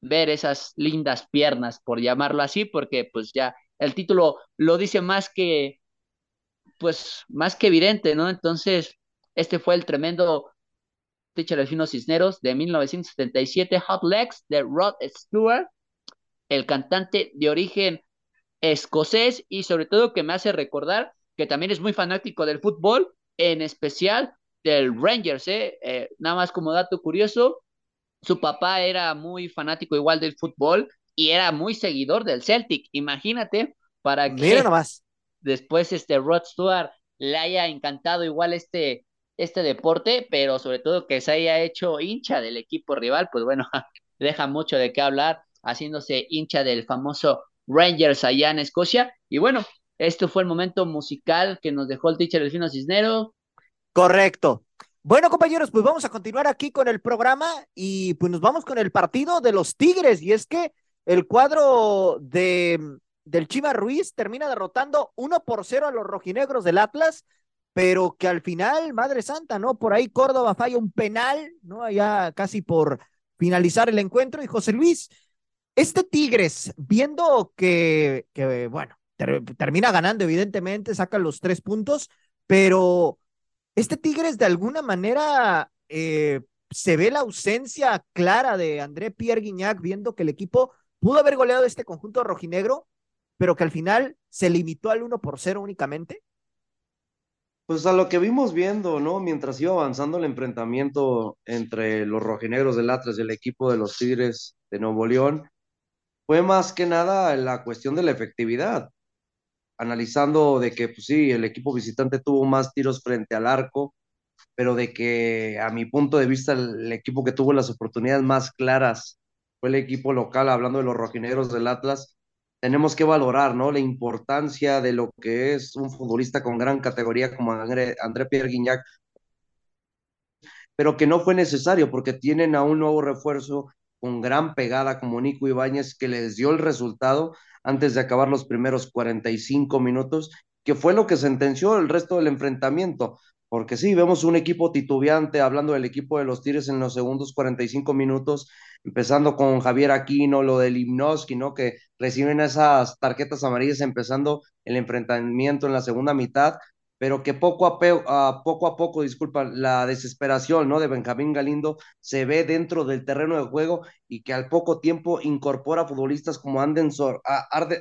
ver esas lindas piernas, por llamarlo así, porque pues ya el título lo dice más que, pues, más que evidente, ¿no? Entonces, este fue el tremendo Teacher Delfino Cisneros de 1977, Hot Legs de Rod Stewart, el cantante de origen escocés y sobre todo que me hace recordar que también es muy fanático del fútbol, en especial del Rangers, ¿eh? Eh, nada más como dato curioso, su papá era muy fanático igual del fútbol y era muy seguidor del Celtic. Imagínate para que Mira nomás. [laughs] después este Rod Stewart le haya encantado igual este, este deporte, pero sobre todo que se haya hecho hincha del equipo rival, pues bueno, [laughs] deja mucho de qué hablar, haciéndose hincha del famoso Rangers allá en Escocia. Y bueno, esto fue el momento musical que nos dejó el teacher Delfino Cisnero. Correcto. Bueno, compañeros, pues vamos a continuar aquí con el programa y pues nos vamos con el partido de los Tigres. Y es que el cuadro de, del Chima Ruiz termina derrotando uno por cero a los rojinegros del Atlas, pero que al final, Madre Santa, ¿no? Por ahí Córdoba falla un penal, ¿no? Allá casi por finalizar el encuentro. Y José Luis, este Tigres, viendo que, bueno, ter, termina ganando, evidentemente, saca los tres puntos, pero este Tigres de alguna manera eh, se ve la ausencia clara de André Pierre Guignac, viendo que el equipo pudo haber goleado este conjunto rojinegro, pero que al final se limitó al 1 por 0 únicamente. Pues a lo que vimos viendo, ¿no? Mientras iba avanzando el enfrentamiento entre los rojinegros del Atlas y el equipo de los Tigres de Nuevo León, fue más que nada la cuestión de la efectividad. Analizando de que, pues sí, el equipo visitante tuvo más tiros frente al arco, pero de que a mi punto de vista el equipo que tuvo las oportunidades más claras fue el equipo local, hablando de los rojinegros del Atlas, tenemos que valorar, ¿no? La importancia de lo que es un futbolista con gran categoría como André, André Pierre Guignac, pero que no fue necesario porque tienen a un nuevo refuerzo con gran pegada como Nico Ibáñez que les dio el resultado antes de acabar los primeros 45 minutos, que fue lo que sentenció el resto del enfrentamiento. Porque sí, vemos un equipo titubeante, hablando del equipo de los Tigres en los segundos 45 minutos, empezando con Javier Aquino, lo del Limnoski, ¿no? Que reciben esas tarjetas amarillas empezando el enfrentamiento en la segunda mitad, pero que poco a, a, poco a poco, disculpa, la desesperación, ¿no? De Benjamín Galindo se ve dentro del terreno de juego y que al poco tiempo incorpora futbolistas como Anderson,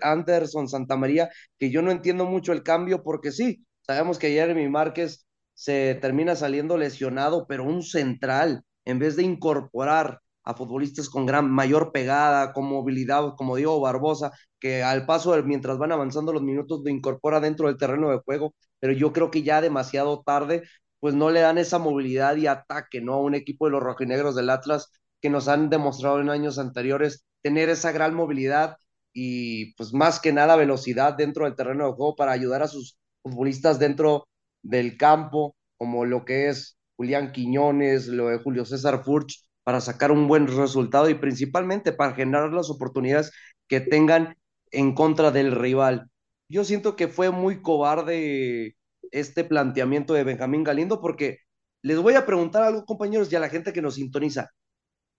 Anderson Santamaría, que yo no entiendo mucho el cambio porque sí, sabemos que Jeremy Márquez se termina saliendo lesionado, pero un central, en vez de incorporar a futbolistas con gran mayor pegada, con movilidad, como Diego Barbosa, que al paso mientras van avanzando los minutos lo incorpora dentro del terreno de juego, pero yo creo que ya demasiado tarde, pues no le dan esa movilidad y ataque, ¿no? A un equipo de los rojinegros del Atlas que nos han demostrado en años anteriores tener esa gran movilidad y pues más que nada velocidad dentro del terreno de juego para ayudar a sus futbolistas dentro del campo, como lo que es Julián Quiñones, lo de Julio César Furch, para sacar un buen resultado y principalmente para generar las oportunidades que tengan en contra del rival. Yo siento que fue muy cobarde este planteamiento de Benjamín Galindo porque les voy a preguntar algo, compañeros, y a la gente que nos sintoniza.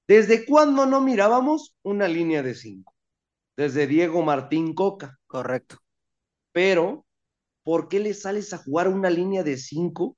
¿Desde cuándo no mirábamos una línea de cinco? Desde Diego Martín Coca. Correcto. Pero, ¿por qué le sales a jugar una línea de cinco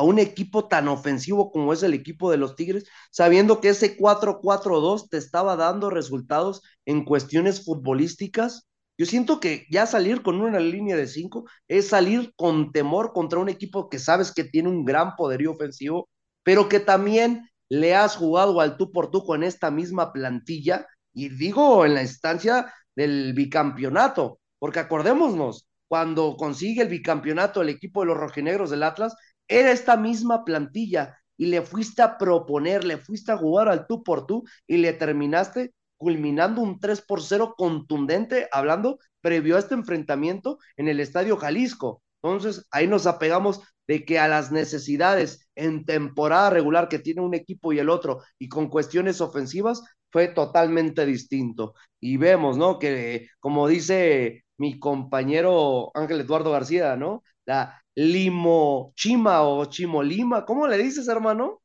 a un equipo tan ofensivo como es el equipo de los Tigres, sabiendo que ese 4-4-2 te estaba dando resultados en cuestiones futbolísticas? Yo siento que ya salir con una línea de cinco es salir con temor contra un equipo que sabes que tiene un gran poderío ofensivo, pero que también le has jugado al tú por tú con esta misma plantilla, y digo en la instancia del bicampeonato, porque acordémonos, cuando consigue el bicampeonato el equipo de los rojinegros del Atlas, era esta misma plantilla y le fuiste a proponer, le fuiste a jugar al tú por tú y le terminaste culminando un 3 por 0 contundente, hablando previo a este enfrentamiento en el Estadio Jalisco. Entonces, ahí nos apegamos de que a las necesidades en temporada regular que tiene un equipo y el otro, y con cuestiones ofensivas, fue totalmente distinto. Y vemos, ¿no? Que como dice mi compañero Ángel Eduardo García, ¿no? La limochima o chimolima, ¿cómo le dices, hermano?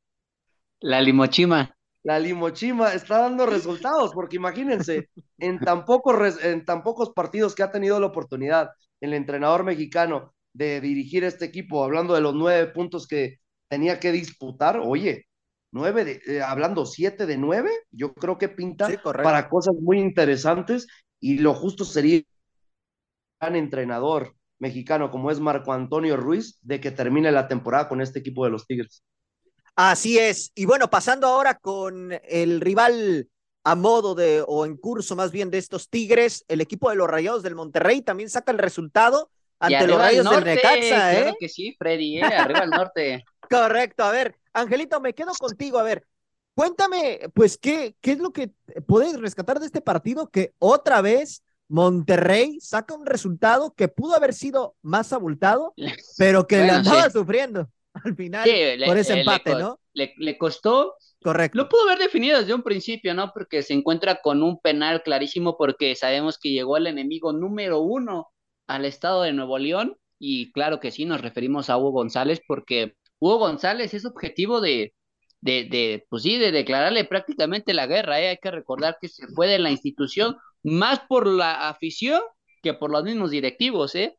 La limochima. La limochima está dando resultados, porque imagínense, en tan, pocos, en tan pocos partidos que ha tenido la oportunidad el entrenador mexicano de dirigir este equipo, hablando de los nueve puntos que tenía que disputar, oye, nueve, de, eh, hablando siete de nueve, yo creo que pinta para cosas muy interesantes y lo justo sería gran entrenador mexicano como es Marco Antonio Ruiz de que termine la temporada con este equipo de los Tigres. Así es. Y bueno, pasando ahora con el rival a modo de, o en curso más bien de estos Tigres, el equipo de los Rayados del Monterrey también saca el resultado ante los Rayos del Necaxa, ¿eh? Claro que sí, Freddy, ¿eh? arriba al norte. [laughs] Correcto, a ver, Angelito, me quedo contigo, a ver, cuéntame, pues, ¿qué, qué es lo que puedes rescatar de este partido que otra vez Monterrey saca un resultado que pudo haber sido más abultado, [laughs] pero que le andaba sufriendo al final por ese empate, ¿no? Le, costó. Correcto. Lo pudo haber definido desde un principio, ¿no? Porque se encuentra con un penal clarísimo porque sabemos que llegó el enemigo número uno al estado de Nuevo León y claro que sí, nos referimos a Hugo González porque Hugo González es objetivo de, de, de pues sí, de declararle prácticamente la guerra, ¿eh? Hay que recordar que se fue de la institución más por la afición que por los mismos directivos, ¿eh?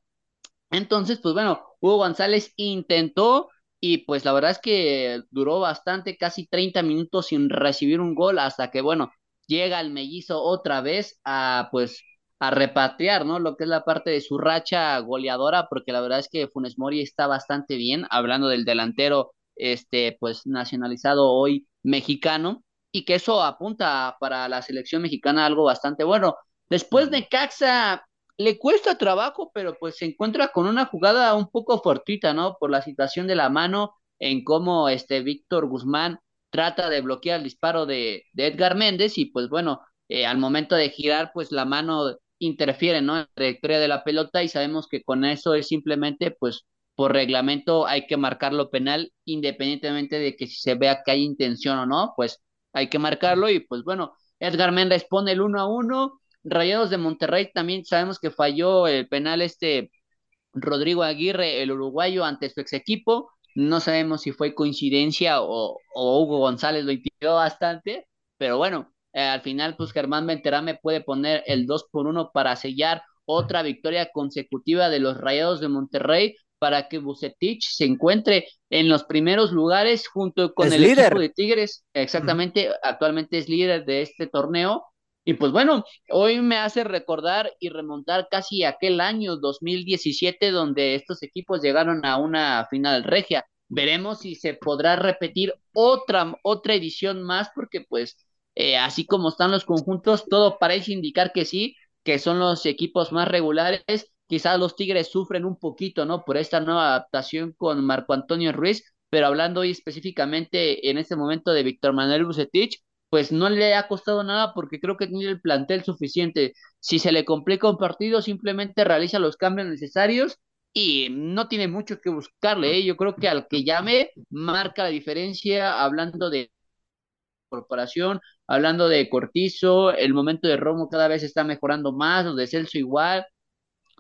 Entonces, pues bueno, Hugo González intentó y pues la verdad es que duró bastante, casi 30 minutos sin recibir un gol hasta que, bueno, llega el mellizo otra vez a pues a repatriar, ¿no? Lo que es la parte de su racha goleadora, porque la verdad es que Funes Mori está bastante bien, hablando del delantero, este, pues nacionalizado hoy mexicano, y que eso apunta para la selección mexicana algo bastante bueno. Después de Caxa, le cuesta trabajo, pero pues se encuentra con una jugada un poco fortuita, ¿no? Por la situación de la mano, en cómo este Víctor Guzmán trata de bloquear el disparo de, Edgar Méndez y pues bueno, eh, al momento de girar, pues la mano interfiere, ¿no? En la trayectoria de la pelota y sabemos que con eso es simplemente, pues por reglamento hay que marcarlo penal independientemente de que si se vea que hay intención o no, pues hay que marcarlo y pues bueno, Edgar Méndez pone el 1 a 1, Rayados de Monterrey también sabemos que falló el penal este Rodrigo Aguirre, el uruguayo, ante su ex equipo, no sabemos si fue coincidencia o, Hugo González lo impidió bastante, pero bueno, eh, al final pues Germán Venterame puede poner el 2 por 1 para sellar otra victoria consecutiva de los Rayados de Monterrey para que Bucetich se encuentre en los primeros lugares junto con el equipo de Tigres. Exactamente, actualmente es líder de este torneo. Y pues bueno, hoy me hace recordar y remontar casi aquel año 2017 donde estos equipos llegaron a una final regia. Veremos si se podrá repetir otra, otra edición más porque pues eh, así como están los conjuntos, todo parece indicar que sí, que son los equipos más regulares Quizás los Tigres sufren un poquito, ¿no? Por esta nueva adaptación con Marco Antonio Ruiz, pero hablando hoy específicamente en este momento de Víctor Manuel Bucetich, pues no le ha costado nada porque creo que tiene el plantel suficiente. Si se le complica un partido, simplemente realiza los cambios necesarios y no tiene mucho que buscarle. ¿eh? Yo creo que al que llame marca la diferencia hablando de corporación, hablando de Cortizo, el momento de Romo cada vez está mejorando más, los de Celso igual,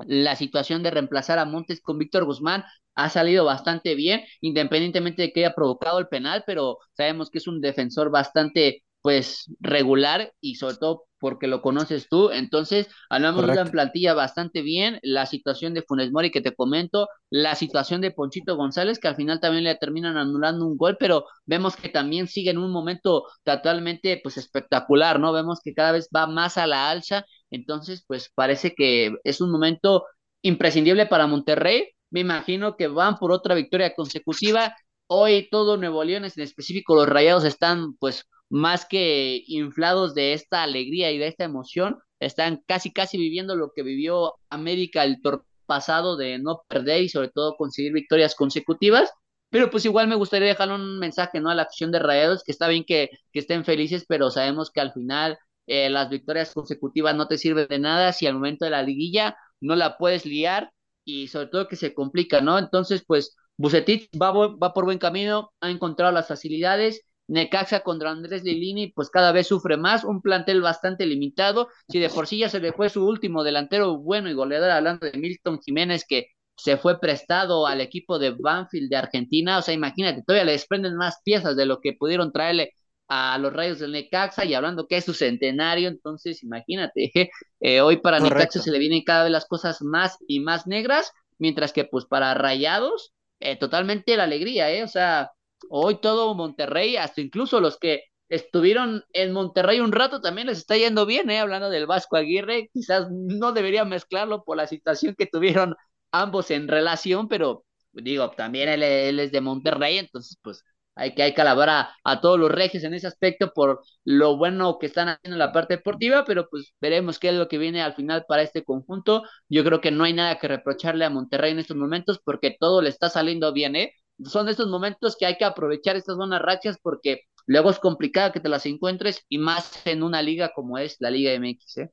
la situación de reemplazar a Montes con Víctor Guzmán ha salido bastante bien, independientemente de que haya provocado el penal, pero sabemos que es un defensor bastante pues regular y sobre todo porque lo conoces tú. Entonces, hablamos de una plantilla bastante bien. La situación de Funes Mori que te comento, la situación de Ponchito González, que al final también le terminan anulando un gol, pero vemos que también sigue en un momento totalmente pues espectacular, ¿no? Vemos que cada vez va más a la alza. Entonces, pues parece que es un momento imprescindible para Monterrey. Me imagino que van por otra victoria consecutiva. Hoy todo Nuevo León, en específico los Rayados, están pues más que inflados de esta alegría y de esta emoción, están casi casi viviendo lo que vivió América el torneo pasado de no perder y sobre todo conseguir victorias consecutivas. Pero pues igual me gustaría dejar un mensaje, ¿no? A la afición de Rayados, que está bien que, que estén felices, pero sabemos que al final eh, las victorias consecutivas no te sirven de nada si al momento de la liguilla no la puedes liar y sobre todo que se complica, ¿no? Entonces, pues Bucetich va, va por buen camino, ha encontrado las facilidades Necaxa contra Andrés Lilini, pues cada vez sufre más, un plantel bastante limitado. Si de por sí se le fue su último delantero bueno y goleador, hablando de Milton Jiménez, que se fue prestado al equipo de Banfield de Argentina, o sea, imagínate, todavía le desprenden más piezas de lo que pudieron traerle a los rayos del Necaxa y hablando que es su centenario, entonces imagínate, [laughs] eh, hoy para Necaxa se le vienen cada vez las cosas más y más negras, mientras que pues para Rayados, eh, totalmente la alegría, ¿eh? O sea, Hoy todo Monterrey, hasta incluso los que estuvieron en Monterrey un rato también les está yendo bien, ¿eh? hablando del Vasco Aguirre, quizás no debería mezclarlo por la situación que tuvieron ambos en relación, pero digo, también él, es de Monterrey, entonces pues hay que, hay que alabar a, todos los regios en ese aspecto por lo bueno que están haciendo en la parte deportiva, pero pues veremos qué es lo que viene al final para este conjunto. Yo creo que no hay nada que reprocharle a Monterrey en estos momentos porque todo le está saliendo bien, ¿eh? son estos momentos que hay que aprovechar estas buenas rachas porque luego es complicado que te las encuentres y más en una liga como es la Liga MX. ¿eh?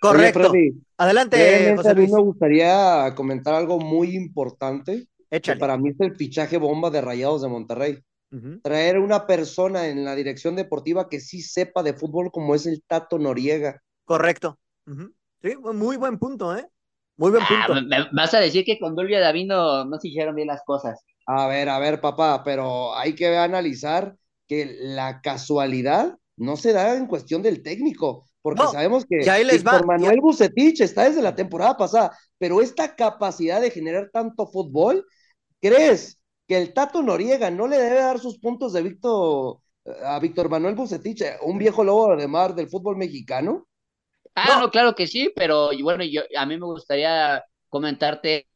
Correcto. Adelante, José Luis. A mí me gustaría comentar algo muy importante. Que para mí es el fichaje bomba de Rayados de Monterrey. Traer una persona en la dirección deportiva que sí sepa de fútbol como es el Tato Noriega. Correcto. Sí, muy buen punto, ¿eh? Muy buen ah, punto. vas a decir que con Dulvia Davino no se hicieron bien las cosas. A ver, a ver, papá, pero hay que analizar que la casualidad no se da en cuestión del técnico, porque sabemos que Manuel Bucetich está desde la temporada pasada, pero esta capacidad de generar tanto fútbol, ¿crees que el Tato Noriega no le debe dar sus puntos de Víctor a Víctor Manuel Bucetich, un viejo lobo de mar del fútbol mexicano? Ah, no, claro que sí, pero bueno, yo a mí me gustaría comentarte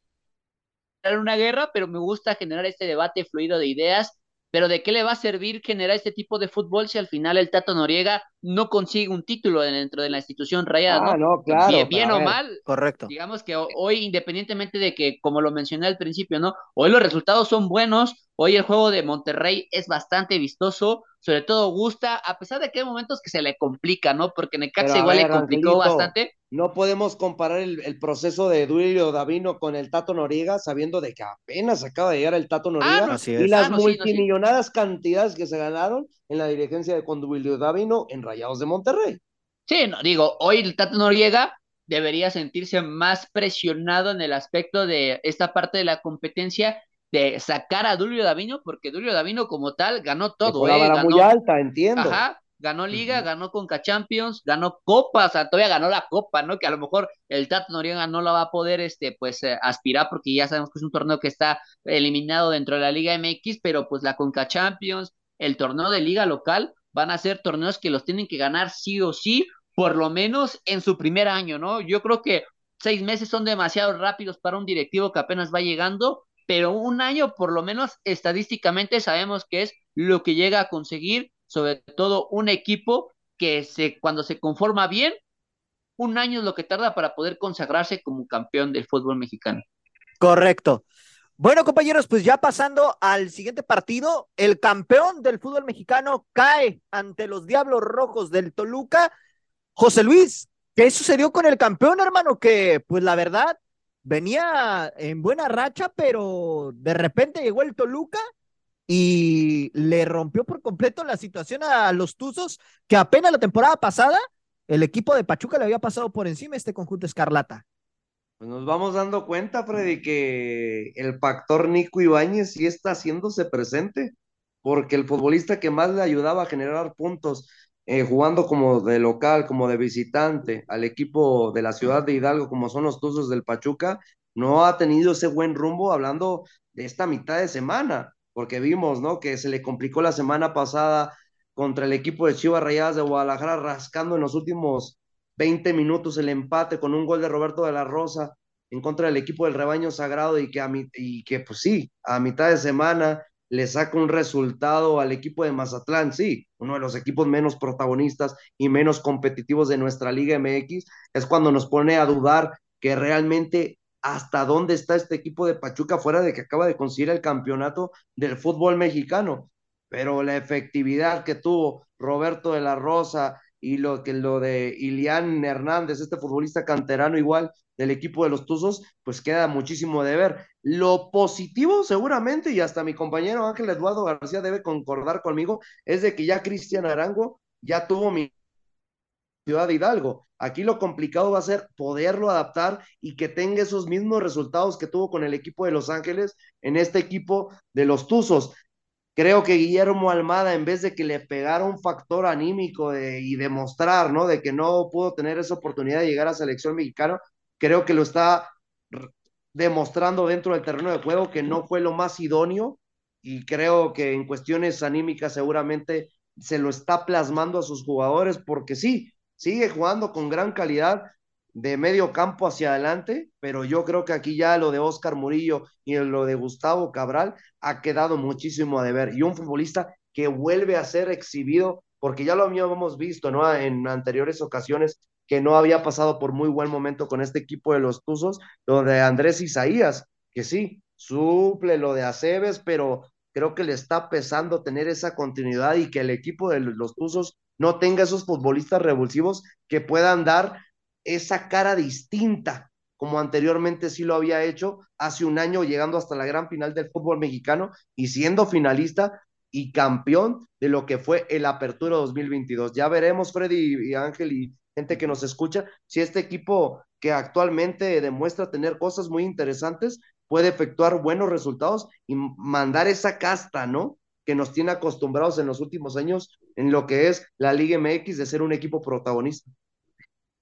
una guerra, pero me gusta generar este debate fluido de ideas. Pero ¿de qué le va a servir generar este tipo de fútbol si al final el Tato Noriega no consigue un título dentro de la institución rayada? Ah, ¿no? claro. Bien, o mal. Correcto. Digamos que hoy, independientemente de que, como lo mencioné al principio, ¿no? Hoy los resultados son buenos, hoy el juego de Monterrey es bastante vistoso, sobre todo gusta, a pesar de que hay momentos que se le complica, ¿no? Porque Necaxa igual le complicó bastante. No podemos comparar el, proceso de Duilio Davino con el Tato Noriega, sabiendo de que apenas acaba de llegar el Tato Noriega ah, y las ah, multimillonadas cantidades que se ganaron en la dirigencia de con Duilio Davino en Rayados de Monterrey. Sí, no, digo, hoy el Tato Noriega debería sentirse más presionado en el aspecto de esta parte de la competencia de sacar a Dulio Davino, porque Dulio Davino como tal ganó todo. Eh, ganó, muy alta, entiendo. Ajá, ganó Liga, ganó Conca Champions, ganó Copa, o sea, todavía ganó la Copa, ¿no? Que a lo mejor el Tato Noriega no la va a poder, este, pues, eh, aspirar, porque ya sabemos que es un torneo que está eliminado dentro de la Liga MX, pero pues la Conca Champions, el torneo de Liga local, van a ser torneos que los tienen que ganar sí o sí, por lo menos en su primer año, ¿no? Yo creo que seis meses son demasiado rápidos para un directivo que apenas va llegando pero un año por lo menos estadísticamente sabemos que es lo que llega a conseguir, sobre todo un equipo que se, cuando se conforma bien, un año es lo que tarda para poder consagrarse como campeón del fútbol mexicano. Correcto. Bueno, compañeros, pues ya pasando al siguiente partido, el campeón del fútbol mexicano cae ante los Diablos Rojos del Toluca. José Luis, ¿qué sucedió con el campeón, hermano? Que, pues la verdad, venía en buena racha, pero de repente llegó el Toluca y le rompió por completo la situación a los Tuzos, que apenas la temporada pasada el equipo de Pachuca le había pasado por encima este conjunto escarlata. Pues nos vamos dando cuenta, Freddy, que el factor Nico Ibáñez sí está haciéndose presente, porque el futbolista que más le ayudaba a generar puntos, eh, jugando como de local, como de visitante, al equipo de la ciudad de Hidalgo, como son los Tuzos del Pachuca, no ha tenido ese buen rumbo hablando de esta mitad de semana, porque vimos, ¿no? Que se le complicó la semana pasada contra el equipo de Chivas Rayadas de Guadalajara, rascando en los últimos 20 minutos el empate con un gol de Roberto de la Rosa en contra del equipo del rebaño sagrado y que, a y que pues sí, a mitad de semana le saca un resultado al equipo de Mazatlán, sí, uno de los equipos menos protagonistas y menos competitivos de nuestra Liga MX, es cuando nos pone a dudar que realmente hasta dónde está este equipo de Pachuca fuera de que acaba de conseguir el campeonato del fútbol mexicano. Pero la efectividad que tuvo Roberto de la Rosa, y lo que lo de Ilián Hernández, este futbolista canterano igual del equipo de los Tuzos, pues queda muchísimo de ver. Lo positivo seguramente, y hasta mi compañero Ángel Eduardo García debe concordar conmigo, es de que ya Cristian Arango ya tuvo mi ciudad de Hidalgo. Aquí lo complicado va a ser poderlo adaptar y que tenga esos mismos resultados que tuvo con el equipo de Los Ángeles en este equipo de los Tuzos. Creo que Guillermo Almada, en vez de que le pegara un factor anímico y demostrar, ¿no? De que no pudo tener esa oportunidad de llegar a selección mexicana, creo que lo está demostrando dentro del terreno de juego que no fue lo más idóneo y creo que en cuestiones anímicas seguramente se lo está plasmando a sus jugadores porque sí, sigue jugando con gran calidad, de medio campo hacia adelante, pero yo creo que aquí ya lo de Oscar Murillo y lo de Gustavo Cabral ha quedado muchísimo a deber. Y un futbolista que vuelve a ser exhibido, porque ya lo habíamos visto, ¿no? En anteriores ocasiones que no había pasado por muy buen momento con este equipo de los Tuzos, lo de Andrés Isaías, que sí, suple lo de Aceves, pero creo que le está pesando tener esa continuidad y que el equipo de los Tuzos no tenga esos futbolistas revulsivos que puedan dar esa cara distinta, como anteriormente sí lo había hecho hace un año, llegando hasta la gran final del fútbol mexicano y siendo finalista y campeón de lo que fue el Apertura 2022. Ya veremos, Freddy y Ángel y gente que nos escucha, si este equipo que actualmente demuestra tener cosas muy interesantes puede efectuar buenos resultados y mandar esa casta, ¿no? Que nos tiene acostumbrados en los últimos años en lo que es la Liga MX de ser un equipo protagonista.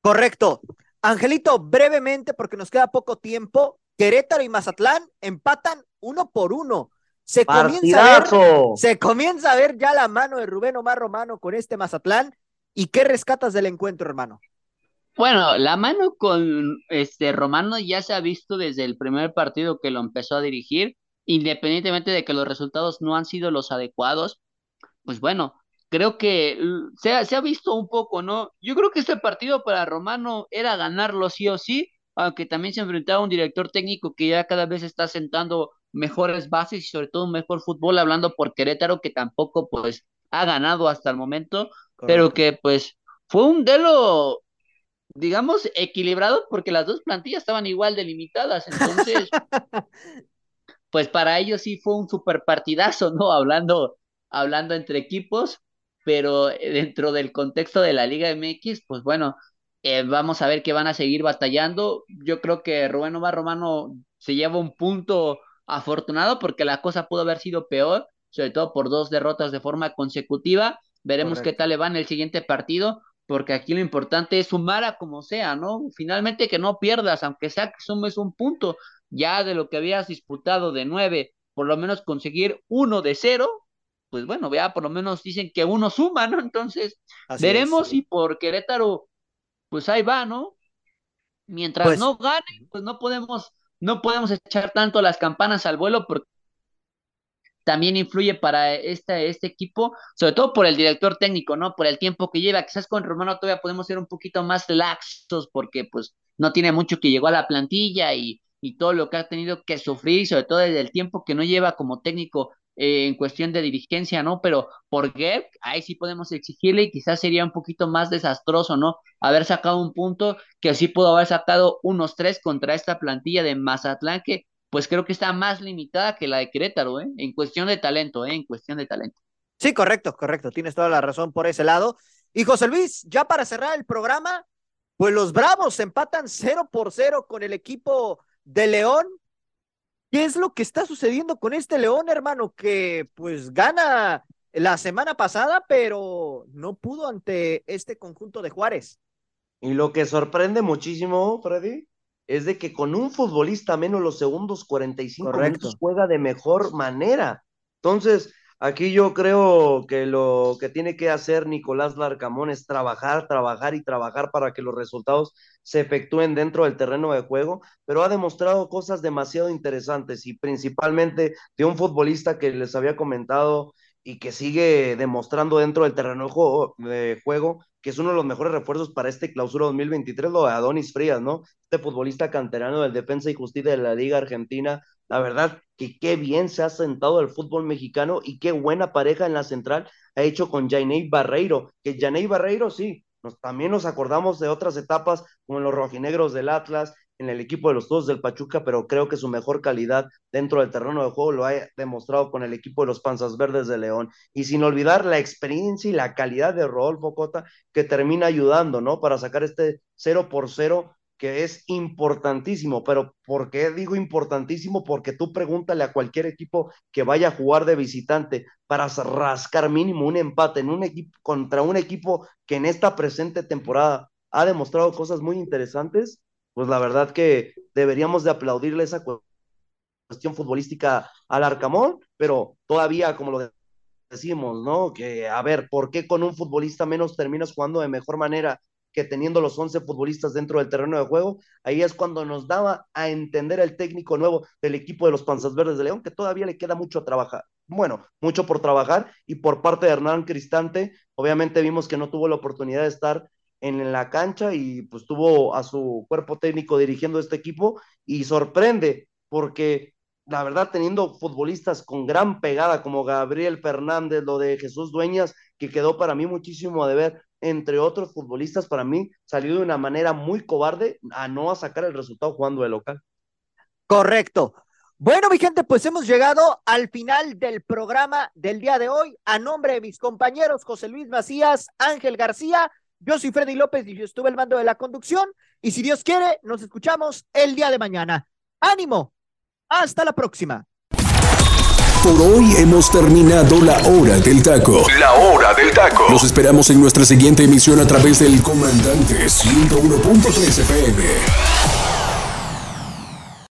Correcto. Angelito, brevemente, porque nos queda poco tiempo, Querétaro y Mazatlán empatan uno por uno. Se comienza, a ver, se comienza a ver ya la mano de Rubén Omar Romano con este Mazatlán. ¿Y qué rescatas del encuentro, hermano? Bueno, la mano con este Romano ya se ha visto desde el primer partido que lo empezó a dirigir, independientemente de que los resultados no han sido los adecuados. Pues bueno, creo que se ha, se ha visto un poco, ¿no? Yo creo que este partido para Romano era ganarlo sí o sí, aunque también se enfrentaba a un director técnico que ya cada vez está sentando mejores bases y sobre todo un mejor fútbol, hablando por Querétaro, que tampoco pues ha ganado hasta el momento, pero que pues fue un duelo, digamos, equilibrado porque las dos plantillas estaban igual delimitadas, entonces, [laughs] pues para ellos sí fue un super partidazo, ¿no? Hablando, hablando entre equipos, pero eh, dentro del contexto de la Liga MX, pues bueno, eh, vamos a ver que van a seguir batallando. Yo creo que Rubén Omar Romano se lleva un punto afortunado porque la cosa pudo haber sido peor, sobre todo por dos derrotas de forma consecutiva. Veremos qué tal le va en el siguiente partido, porque aquí lo importante es sumar a como sea, ¿no? Finalmente que no pierdas, aunque sea que sumes un punto ya de lo que habías disputado de nueve, por lo menos conseguir uno de cero, pues bueno, vea, por lo menos dicen que uno suma, ¿no? Entonces, veremos si por Querétaro, pues ahí va, ¿no? Mientras pues no gane, pues no podemos, no podemos echar tanto las campanas al vuelo porque también influye para este, este equipo, sobre todo por el director técnico, ¿no? Por el tiempo que lleva. Quizás con Romano todavía podemos ser un poquito más laxos porque pues no tiene mucho que llegó a la plantilla y, y todo lo que ha tenido que sufrir, sobre todo desde el tiempo que no lleva como técnico eh, en cuestión de dirigencia, ¿no? Pero por qué ahí sí podemos exigirle y quizás sería un poquito más desastroso, ¿no? Haber sacado un punto que sí pudo haber sacado unos tres contra esta plantilla de Mazatlán que pues creo que está más limitada que la de Querétaro, ¿eh? En cuestión de talento, ¿eh? En cuestión de talento. Sí, correcto, correcto. Tienes toda la razón por ese lado. Y José Luis, ya para cerrar el programa, pues los Bravos empatan cero por cero con el equipo de León. ¿Qué es lo que está sucediendo con este León, hermano? Que pues gana la semana pasada, pero no pudo ante este conjunto de Juárez. Y lo que sorprende muchísimo, Freddy, es de que con un futbolista menos los segundos 45 minutos juega de mejor manera. Entonces, Aquí yo creo que lo que tiene que hacer Nicolás Larcamón es trabajar, trabajar y trabajar para que los resultados se efectúen dentro del terreno de juego, pero ha demostrado cosas demasiado interesantes y principalmente de un futbolista que les había comentado y que sigue demostrando dentro del terreno de juego, que es uno de los mejores refuerzos para este clausura 2023, lo de Adonis Frías, ¿no? Este futbolista canterano del Defensa y Justicia de la Liga Argentina, la verdad que qué bien se ha sentado el fútbol mexicano y qué buena pareja en la central ha hecho con Janey Barreiro, que Janey Barreiro sí, nos, también nos acordamos de otras etapas como los rojinegros del Atlas, en el equipo de los todos del Pachuca, pero creo que su mejor calidad dentro del terreno de juego lo ha demostrado con el equipo de los Panzas Verdes de León. Y sin olvidar la experiencia y la calidad de Rodolfo Cota, que termina ayudando, ¿no? Para sacar este 0 por 0 que es importantísimo, pero ¿por qué digo importantísimo? Porque tú pregúntale a cualquier equipo que vaya a jugar de visitante para rascar mínimo un empate en un equipo contra un equipo que en esta presente temporada ha demostrado cosas muy interesantes, pues la verdad que deberíamos de aplaudirle esa cuestión futbolística al Arcamón, pero todavía, como lo decimos, ¿no? Que a ver, ¿por qué con un futbolista menos terminas jugando de mejor manera que teniendo los 11 futbolistas dentro del terreno de juego? Ahí es cuando nos daba a entender el técnico nuevo del equipo de los Panzas Verdes de León, que todavía le queda mucho a trabajar. Bueno, mucho por trabajar y por parte de Hernán Cristante, obviamente vimos que no tuvo la oportunidad de estar en la cancha y pues tuvo a su cuerpo técnico dirigiendo este equipo y sorprende porque la verdad teniendo futbolistas con gran pegada como Gabriel Fernández, lo de Jesús Dueñas, que quedó para mí muchísimo de ver, entre otros futbolistas, para mí salió de una manera muy cobarde a no sacar el resultado jugando de local. Correcto. Bueno, mi gente, pues hemos llegado al final del programa del día de hoy. A nombre de mis compañeros José Luis Macías, Ángel García, yo soy Freddy López y yo estuve al mando de la conducción. Y si Dios quiere, nos escuchamos el día de mañana. ¡Ánimo! Hasta la próxima. Por hoy hemos terminado la hora del taco. La hora del taco. Nos esperamos en nuestra siguiente emisión a través del Comandante 101.3 FM.